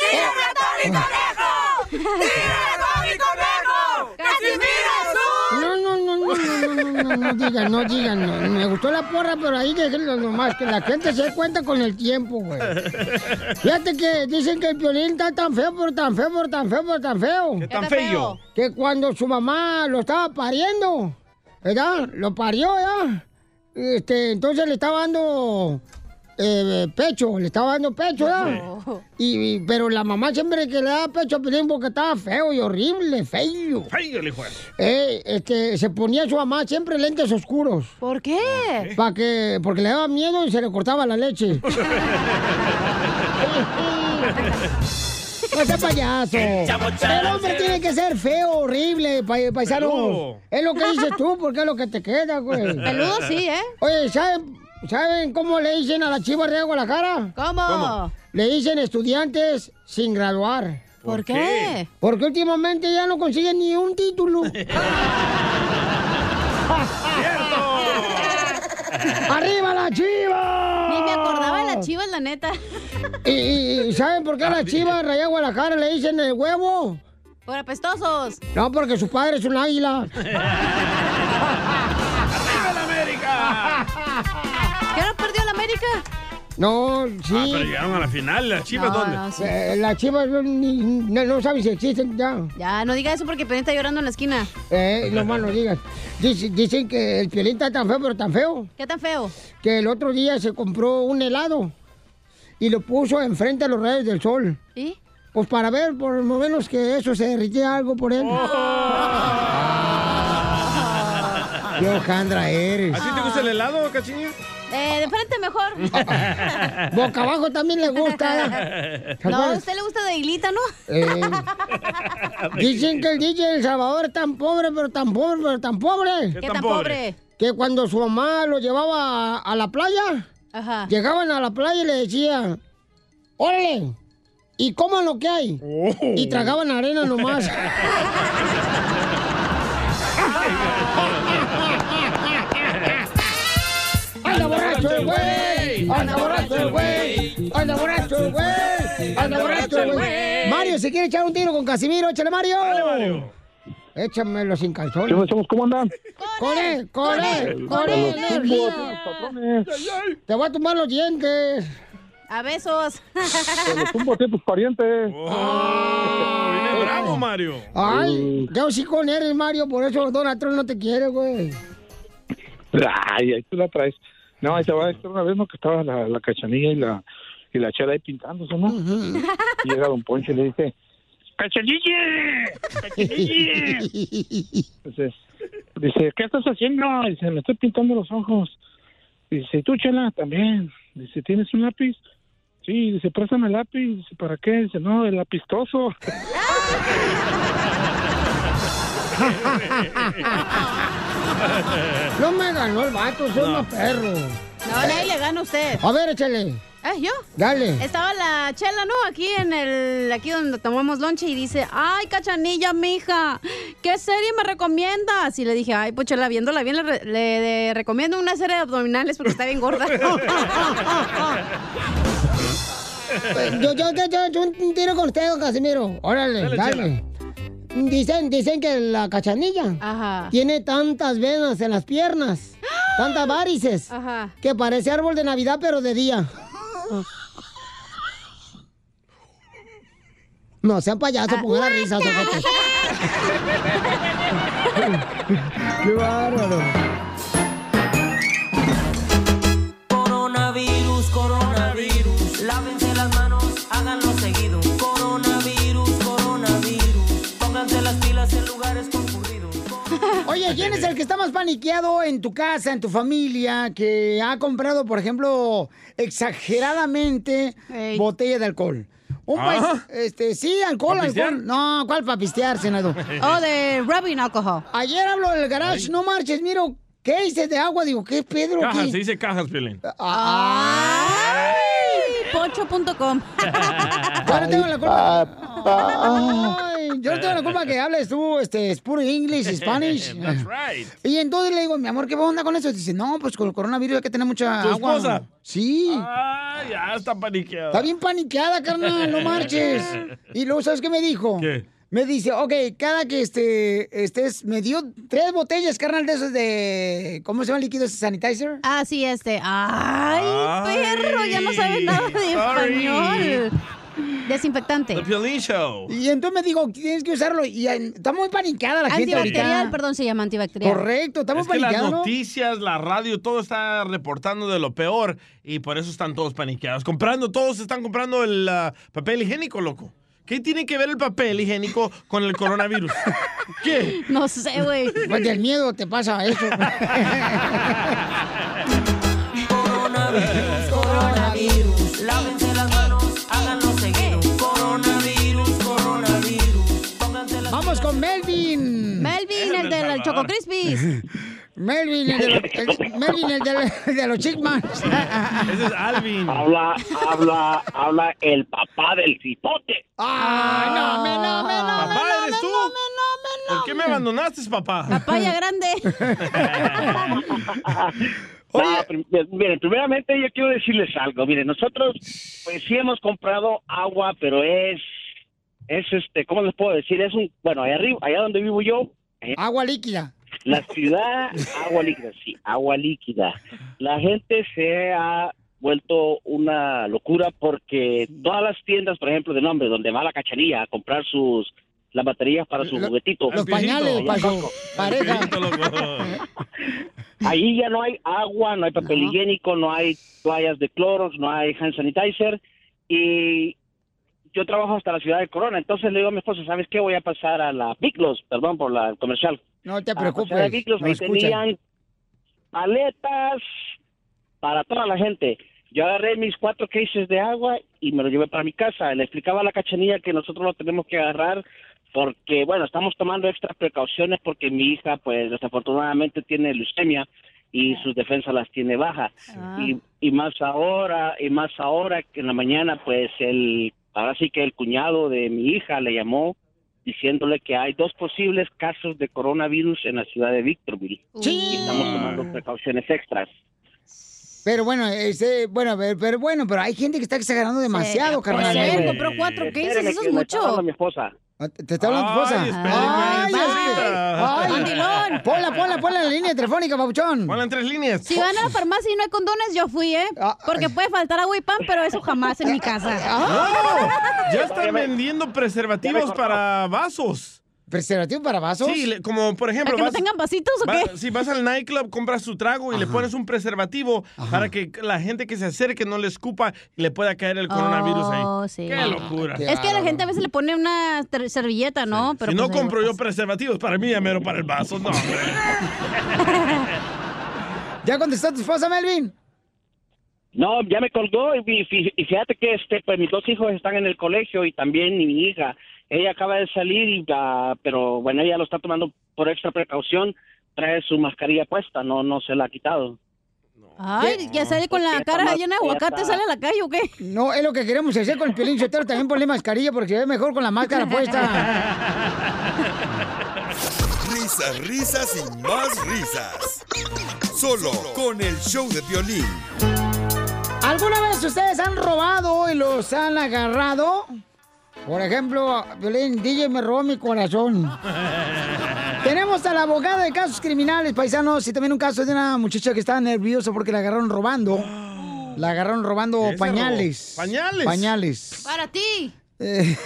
¡Tírame a Tony Conejo! ¡Tírame a Tony Conejo! ¡Casimiro No, no, no, no, no, no, no, no digan, no digan, no. Me gustó la porra, pero ahí déjenlo nomás, que la gente se dé cuenta con el tiempo, güey. Fíjate que dicen que el violín está tan feo, pero tan feo, pero tan feo, pero tan feo. ¿Qué tan feo? Que cuando su mamá lo estaba pariendo, ¿verdad? Lo parió, ¿verdad? Este, entonces le estaba dando eh, pecho, le estaba dando pecho, ¿verdad? Y, y- pero la mamá siempre que le daba pecho a Piolín porque estaba feo y horrible, feo. Feo el hijo Eh, este, se ponía su mamá siempre lentes oscuros. ¿Por qué? Para que, porque le daba miedo y se le cortaba la leche. No sea payaso. El hombre tiene que ser feo, horrible, pa- paisano. Peludo. Es lo que dices tú, porque es lo que te queda, güey. Peludo sí, ¿eh? Oye, ¿saben, ¿saben cómo le dicen a la chiva de Guadalajara? ¿Cómo? ¿Cómo? Le dicen estudiantes sin graduar. ¿Por qué? Porque últimamente ya no consiguen ni un título. ¡Arriba la chiva! Ni me acordaba de las chivas, la neta. ¿Y, saben por qué a la chiva de Guadalajara le dicen el huevo? Por apestosos. No, porque su padre es un águila. ¿Qué no perdió la América? No, sí. Ah, pero llegaron a la final. ¿Las chivas No, dónde? no, sí. Eh, las chivas no, ni- no, no saben si existen ya. Ya, no diga eso porque Piolín está llorando en la esquina. Eh, no más no digas. Dice- Dicen que el piolín está tan feo, pero tan feo, ¿Qué tan feo? que el otro día se compró un helado y lo puso enfrente de los rayos del sol. ¿Y? Pues para ver por lo menos que eso se derritía algo por él. Qué hojandra eres. ¿A ti te gusta el helado, cachinilla? Eh, de frente mejor. Boca abajo también le gusta. No, a usted le gusta de hilita, ¿no? Eh, dicen que el DJ El Salvador es tan pobre, pero tan pobre, pero tan pobre. ¿Qué tan pobre? Que cuando su mamá lo llevaba a, a la playa, Ajá. llegaban a la playa y le decían, órale, y coman lo que hay. Y tragaban arena nomás. ¡Anda borracho el güey! ¡Anda borracho el güey! ¡Anda borracho el güey! ¡Anda borracho el güey! Mario, si quiere echar un tiro con Casimiro, échale Mario. Échamelo sin calzones. ¿Cómo andan? ¡Corre, corre, corre! A los energía! tumbos, Te voy a tumbar los dientes. A besos. Te los tumbo a ti, tus parientes. Oh, viene bravo, Mario. Ay, yo sí con eres, Mario, por eso Donald Trump no te quiere, güey. Ay, ahí tú la traes. No, ahí te va a decir una vez, ¿no? Que estaba la, la cachanilla y la, y la chela ahí pintándose, ¿no? Y llega Don Poncho y le dice, ¡Cachanilla! ¡Cachanilla! Dice, dice, ¿qué estás haciendo? Dice, me estoy pintando los ojos. Dice, ¿y tú, chela? También. Dice, ¿tienes un lápiz? Sí, dice, préstame el lápiz. Dice, ¿para qué? Dice, no, el lapistoso. No me ganó el vato, soy No. más perro. No, nadie le gana a usted. A ver, échale. ¿Eh, yo? Dale. Estaba la chela, ¿no? Aquí en el, aquí donde tomamos lonche y dice, ay, cachanilla, mija, ¿qué serie me recomiendas? Y le dije, ay, pues chela, viéndola bien, le, re- le- le recomiendo una serie de abdominales porque está bien gorda. Yo, yo, yo, yo, yo un tiro con usted, Casimiro. Órale, Dale, dale. Dicen, dicen que la cachanilla tiene tantas venas en las piernas, tantas varices, que parece árbol de Navidad, pero de día. No, sean payasos, pongan la risa. Qué bárbaro. Paniqueado en tu casa, en tu familia, que ha comprado, por ejemplo, exageradamente botella de alcohol? Un Ah. país, este, sí, alcohol, alcohol. No, ¿cuál para pistear, senador? Oh, de rubbing alcohol. Ayer hablo del garage, no marches, miro, ¿qué hice de agua? Digo, ¿qué, Pedro? Cajas, ¿Qué? se dice cajas, Piolín. Ah. Ay, Poncho.com. No tengo la culpa. Yo no tengo la culpa que hables tú, este, es puro English, Spanish. That's right. Y entonces le digo, mi amor, ¿qué onda con eso? Dice, no, pues con el coronavirus hay que tener mucha ¿Tu agua. esposa? Sí. Ah, ya está paniqueado. Está bien paniqueada, carnal, no marches. Y luego, ¿sabes qué me dijo? ¿Qué? Me dice, ok, cada que este, estés, me dio tres botellas, carnal, de esos de, ¿cómo se llama el líquido ese sanitizer? Ah, sí, este. Ay, Ay, perro, ya no sabes nada de sorry. español. Desinfectante. The Piolín Show. Y entonces me dijo, tienes que usarlo. Y está muy paniqueada la gente Antibacterial, perdón, se llama antibacterial. Correcto, estamos Es que las noticias, la radio, todo está reportando de lo peor y por eso están todos paniqueados. Comprando, todos están comprando el ah, papel higiénico, loco. ¿Qué tiene que ver el papel higiénico con el coronavirus? ¿Qué? No sé, güey. Pues del miedo te pasa eso. Melvin. Melvin, el del Choco Crispies. Melvin, el de, los- el- Melvin, el de, de los Chickmans. Ese es Alvin. Habla, habla, habla el papá del cipote. ¡Ay, no, me, no, me, no, ¿Papá eres tú? ¿Por qué me abandonaste, papá? Papaya grande. No, prim- miren, primeramente yo quiero decirles algo. Miren, nosotros pues sí hemos comprado agua, pero es, es este, ¿cómo les puedo decir? Es un, bueno, allá arriba, allá donde vivo yo, eh, Agua líquida. la ciudad, agua líquida, sí, agua líquida. La gente se ha vuelto una locura porque todas las tiendas, por ejemplo, de nombre, donde va la cachanilla a comprar sus las baterías para su juguetito. Los pañales para su pareja. Ahí ya no hay agua, no hay papel higiénico, no hay toallas de cloros, no hay hand sanitizer. Y yo trabajo hasta la ciudad de Corona. Entonces le digo a mi esposa, ¿sabes qué? Voy a pasar a la Biglos, perdón por la comercial. No te A a preocupes. Biglos, no ahí escuchan. tenían paletas para toda la gente. Yo agarré mis cuatro cases de agua y me lo llevé para mi casa. Le explicaba a la cachanilla que nosotros lo tenemos que agarrar porque, bueno, estamos tomando extra precauciones porque mi hija, pues, desafortunadamente tiene leucemia y sus defensas las tiene bajas. Y, y más ahora, y más ahora que en la mañana, pues, el, ahora sí que el cuñado de mi hija le llamó diciéndole que hay dos posibles casos de coronavirus en la ciudad de Victorville. Y estamos tomando precauciones extras. Pero bueno, ese, bueno, pero, pero bueno, pero hay gente que está exagerando demasiado, carnal. Él compró cuatro cases, eso es me está mucho. hablando mi esposa. ¿Te está hablando tu esposa? Ay, espéreme, Ay. Ponla, ponla, ponla en la línea telefónica, papuchón. Ponla en tres líneas. Si van a la farmacia y no hay condones, yo fui, ¿eh? Porque puede faltar agua y pan, pero eso jamás en mi casa. ¡No! Ya están vendiendo preservativos para vasos. ¿Preservativo para vasos? Sí, le- como por ejemplo... ¿Para que no tengan vasitos o va- qué? Si vas al nightclub, compras tu trago y le pones un preservativo para que la gente que se acerque no le escupa y le pueda caer el coronavirus ahí. Oh, sí. ¡Qué locura! Es que la gente a veces le pone una ter- servilleta, ¿no? Pero si no pues, ahí compro yo preservativos para mí, ya mero para el vaso. No, hombre. ¿Ya contestó tu esposa, Melvin? No, ya me colgó y, fí- y fíjate que este, pues mis dos hijos están en el colegio y también mi hija. Ella acaba de salir, y, ah, pero bueno, ella lo está tomando por extra precaución. trae su mascarilla puesta, no, no se la ha quitado. Ay, ya sale con la cara llena de aguacate, sale a la calle o qué? No, es lo que queremos hacer con el Piolín Sotelo. También ponle mascarilla porque se ve mejor con la máscara puesta. Risas, risas y más risas. Solo con el show de violín. ¿Alguna vez ustedes han robado y los han agarrado? Por ejemplo, Violín, DJ me robó mi corazón. Tenemos a la abogada de casos criminales, paisanos, y también un caso de una muchacha que estaba nerviosa porque la agarraron robando. La agarraron robando ¿Qué se pañales. robó? ¿Pañales? Pañales. Para ti. ¿Qué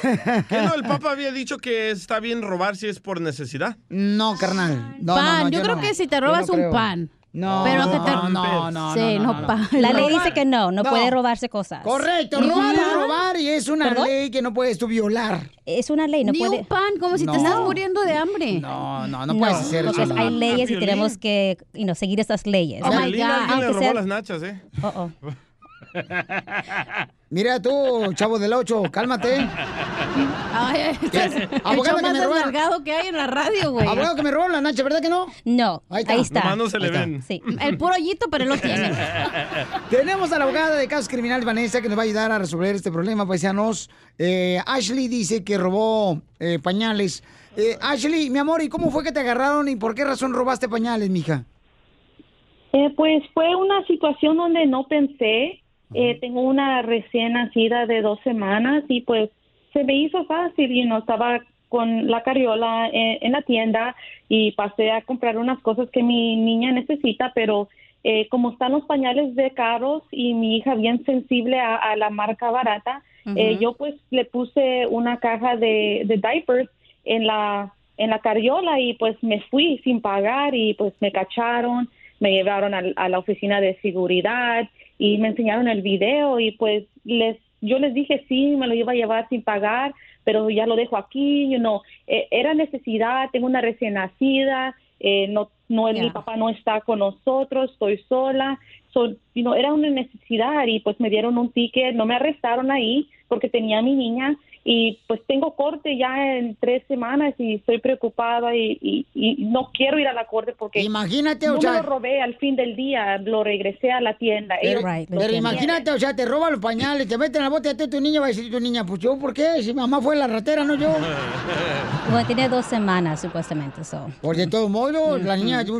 no? El Papa había dicho que está bien robar si es por necesidad. No, carnal. No, pan, no, no, yo, creo no. que si te robas no un creo. pan. No, pero que te... no, no, no, Sí, no, no, no. La ley dice que no, no, No. puede robarse cosas. Correcto, robar es Ujú. robar y es una ¿Perdón? ley que no puedes tú violar. Es una ley, no Ni puede. un pan, como si No. te estás muriendo de hambre. No, no, no puedes hacer porque eso. hay no. leyes y tenemos que you know, seguir estas leyes. Oh my God. le robó sea- las nachas, ¿eh? Oh, oh. Mira tú, chavo del ocho, cálmate. Ay, ay, es el Abogado que más me que hay en la radio, güey. Abogado que me robó la nacha, ¿verdad que no? No, Ahí ahí está. está. Nomás no se le Ahí está. ven. Sí. El puro hoyito, pero él lo tiene. Tenemos a la abogada de casos criminales, Vanessa, que nos va a ayudar a resolver este problema, paisanos. Eh, Ashley dice que robó eh, pañales. Eh, Ashley, mi amor, ¿y cómo fue que te agarraron y por qué razón robaste pañales, mija? Eh, pues fue una situación donde no pensé. Eh, tengo una recién nacida de dos semanas y pues se me hizo fácil y no estaba con la carriola en, en la tienda y pasé a comprar unas cosas que mi niña necesita, pero eh, como están los pañales de caros y mi hija bien sensible a, a la marca barata, eh, yo pues le puse una caja de, de diapers en la en la carriola y pues me fui sin pagar y pues me cacharon, me llevaron al- a, la oficina de seguridad y me enseñaron el video y pues les yo les dije sí, me lo iba a llevar sin pagar, pero ya lo dejo aquí, you know, eh, era necesidad, tengo una recién nacida, eh, no no mi papá no está con nosotros, estoy sola, so, you know, era una necesidad y pues me dieron un ticket, no me arrestaron ahí porque tenía a mi niña y pues tengo corte ya en tres semanas y estoy preocupada y, y, y no quiero ir a la corte porque Imagínate, no o sea- me lo robé al fin del día, lo regresé a la tienda. Pero, Ellos Right, lo pero tenían. imagínate, o sea, te roban los pañales, te meten en la bota de tu niña, va a decir tu niña, pues yo, ¿por qué? Si mamá fue la ratera, no yo. Bueno, tiene dos semanas supuestamente. So. Pues de todos modos, la niña, Ya.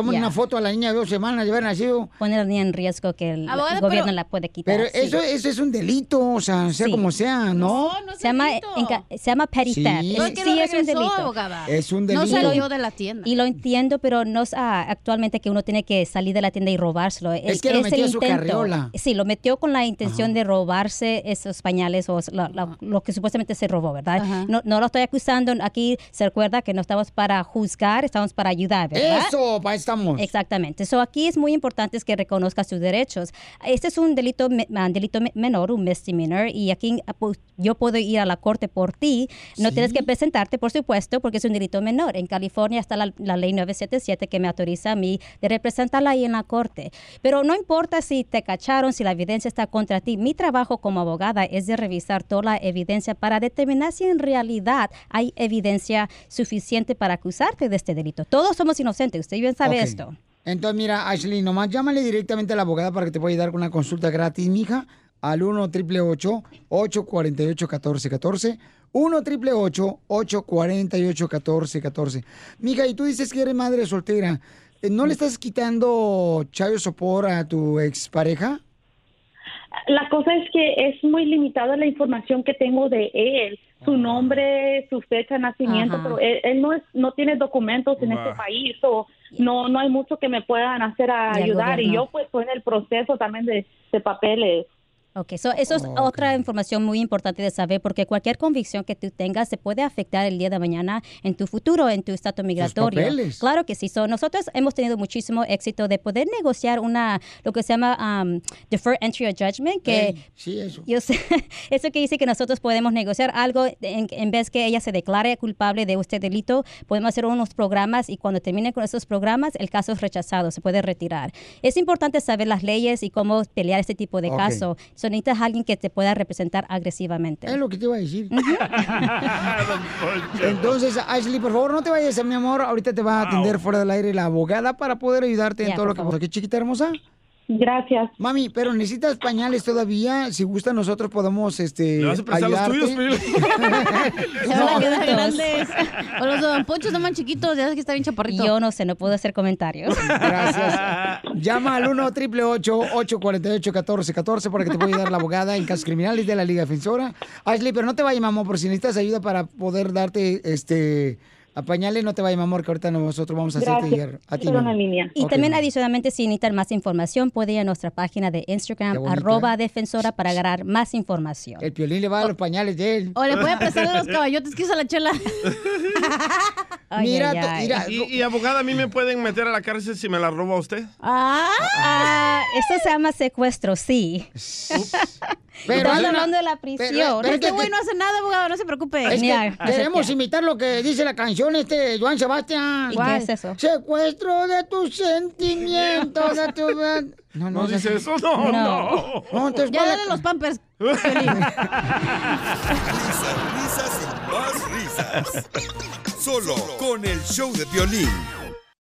una foto a la niña de dos semanas de haber nacido. Pone a la niña en riesgo que el, gobierno pero- la puede quitar. Pero sí. eso, eso es un delito, o sea, sea Sí. como sea, ¿no? no es se llama, delito. enca- se llama petty Sí. theft. No, Es- es que sí, lo es un regresó, delito. abogada. Es un No delito. salió de la tienda. Y lo entiendo, pero no es ah, actualmente que uno tiene que salir de la tienda y robárselo. Es que lo el metió en su intento. carriola. Sí, lo metió con la intención de robarse esos pañales o la- la- lo que supuestamente se robó, ¿verdad? Ajá. No, no lo estoy acusando. Aquí se recuerda que no estamos para juzgar, estamos para ayudar, ¿verdad? Eso, para ahí estamos. Exactamente. So, aquí es muy importante es que reconozca sus derechos. Este es un delito, ah, delito me- menor, un misdemeanor, y aquí ah, pues, yo puedo ir a la corte por ti. No tienes que presentarte, por supuesto, porque es un delito menor. En California está la, la ley 977 que me autoriza a mí de representarla ahí en la corte. Pero no importa si te cacharon, si la evidencia está contra ti. Mi trabajo como abogada es de revisar toda la evidencia para determinar si en realidad hay evidencia suficiente para acusarte de este delito. Todos somos inocentes. Usted bien sabe esto. Entonces, mira, Ashley, nomás llámale directamente a la abogada para que te pueda ayudar con una consulta gratis, mija, al 1 888 848 1414 1 888 848 1414 Mija, y tú dices que eres madre soltera. Eh, ¿No le estás quitando chayo sopor a tu expareja? La cosa es que es muy limitada la información que tengo de él, su nombre, su fecha de nacimiento, Ajá. pero él, él no es, no tiene documentos en este país o no no hay mucho que me puedan hacer a ayudar y yo pues estoy en el proceso también de, de papeles. Ok, so eso es otra información muy importante de saber porque cualquier convicción que tú tengas se puede afectar el día de mañana en tu futuro, en tu estatus migratorio. papeles. Claro que sí. So, nosotros hemos tenido muchísimo éxito de poder negociar una, lo que se llama um, deferred entry of judgment, que Ey, sí, eso. yo sé, eso que dice que nosotros podemos negociar algo en, en vez que ella se declare culpable de este delito, podemos hacer unos programas y cuando termine con esos programas el caso es rechazado, se puede retirar. Es importante saber las leyes y cómo pelear este tipo de Ok. caso. So, So, necesitas alguien que te pueda representar agresivamente. Es lo que te iba a decir. Entonces, Ashley, por favor, no te vayas, mi amor. Ahorita te va a atender fuera del aire la abogada para poder ayudarte en todo lo que. ¿Qué chiquita hermosa? Gracias. Mami, pero necesitas pañales todavía. Si gusta, nosotros podemos este, ¿Le vas a prestar los tuyos, Se van a quedar grandes. O los de Don Poncho están más chiquitos, ya ves que está bien chaparrito. Yo no sé, no puedo hacer comentarios. Gracias. Llama al 1 888 848 1414 para que te pueda ayudar la abogada en casos criminales de la Liga Defensora. Ashley, pero no te vayas, mamá, por si necesitas ayuda para poder darte este a pañales, no te vayas, mamá, que ahorita nosotros vamos a hacerte llegar a ti. Y también adicionalmente, si necesitan más información, puede ir a nuestra página de Instagram, arroba defensora, para agarrar más información. El piolín le va a los pañales de él. O le puede prestar los caballotes que usa la chela. Mira, ay, to- ay. mira, ¿Y, y, abogada, a mí me pueden meter a la cárcel si me la roba usted? Ah, esto se llama secuestro, sí. Pero una- hablando de la pero- prisión. pero Este que- güey no hace nada, abogado, no se preocupe. Es que queremos imitar lo que dice la canción este Joan Sebastián. ¿Y qué es eso? Secuestro de tus sentimientos, de tu... No, ¿No es dice así. eso? No, no. No, entonces, Ya ¿cuál dale los pampers. Risas y más risas. Solo con el show de violín.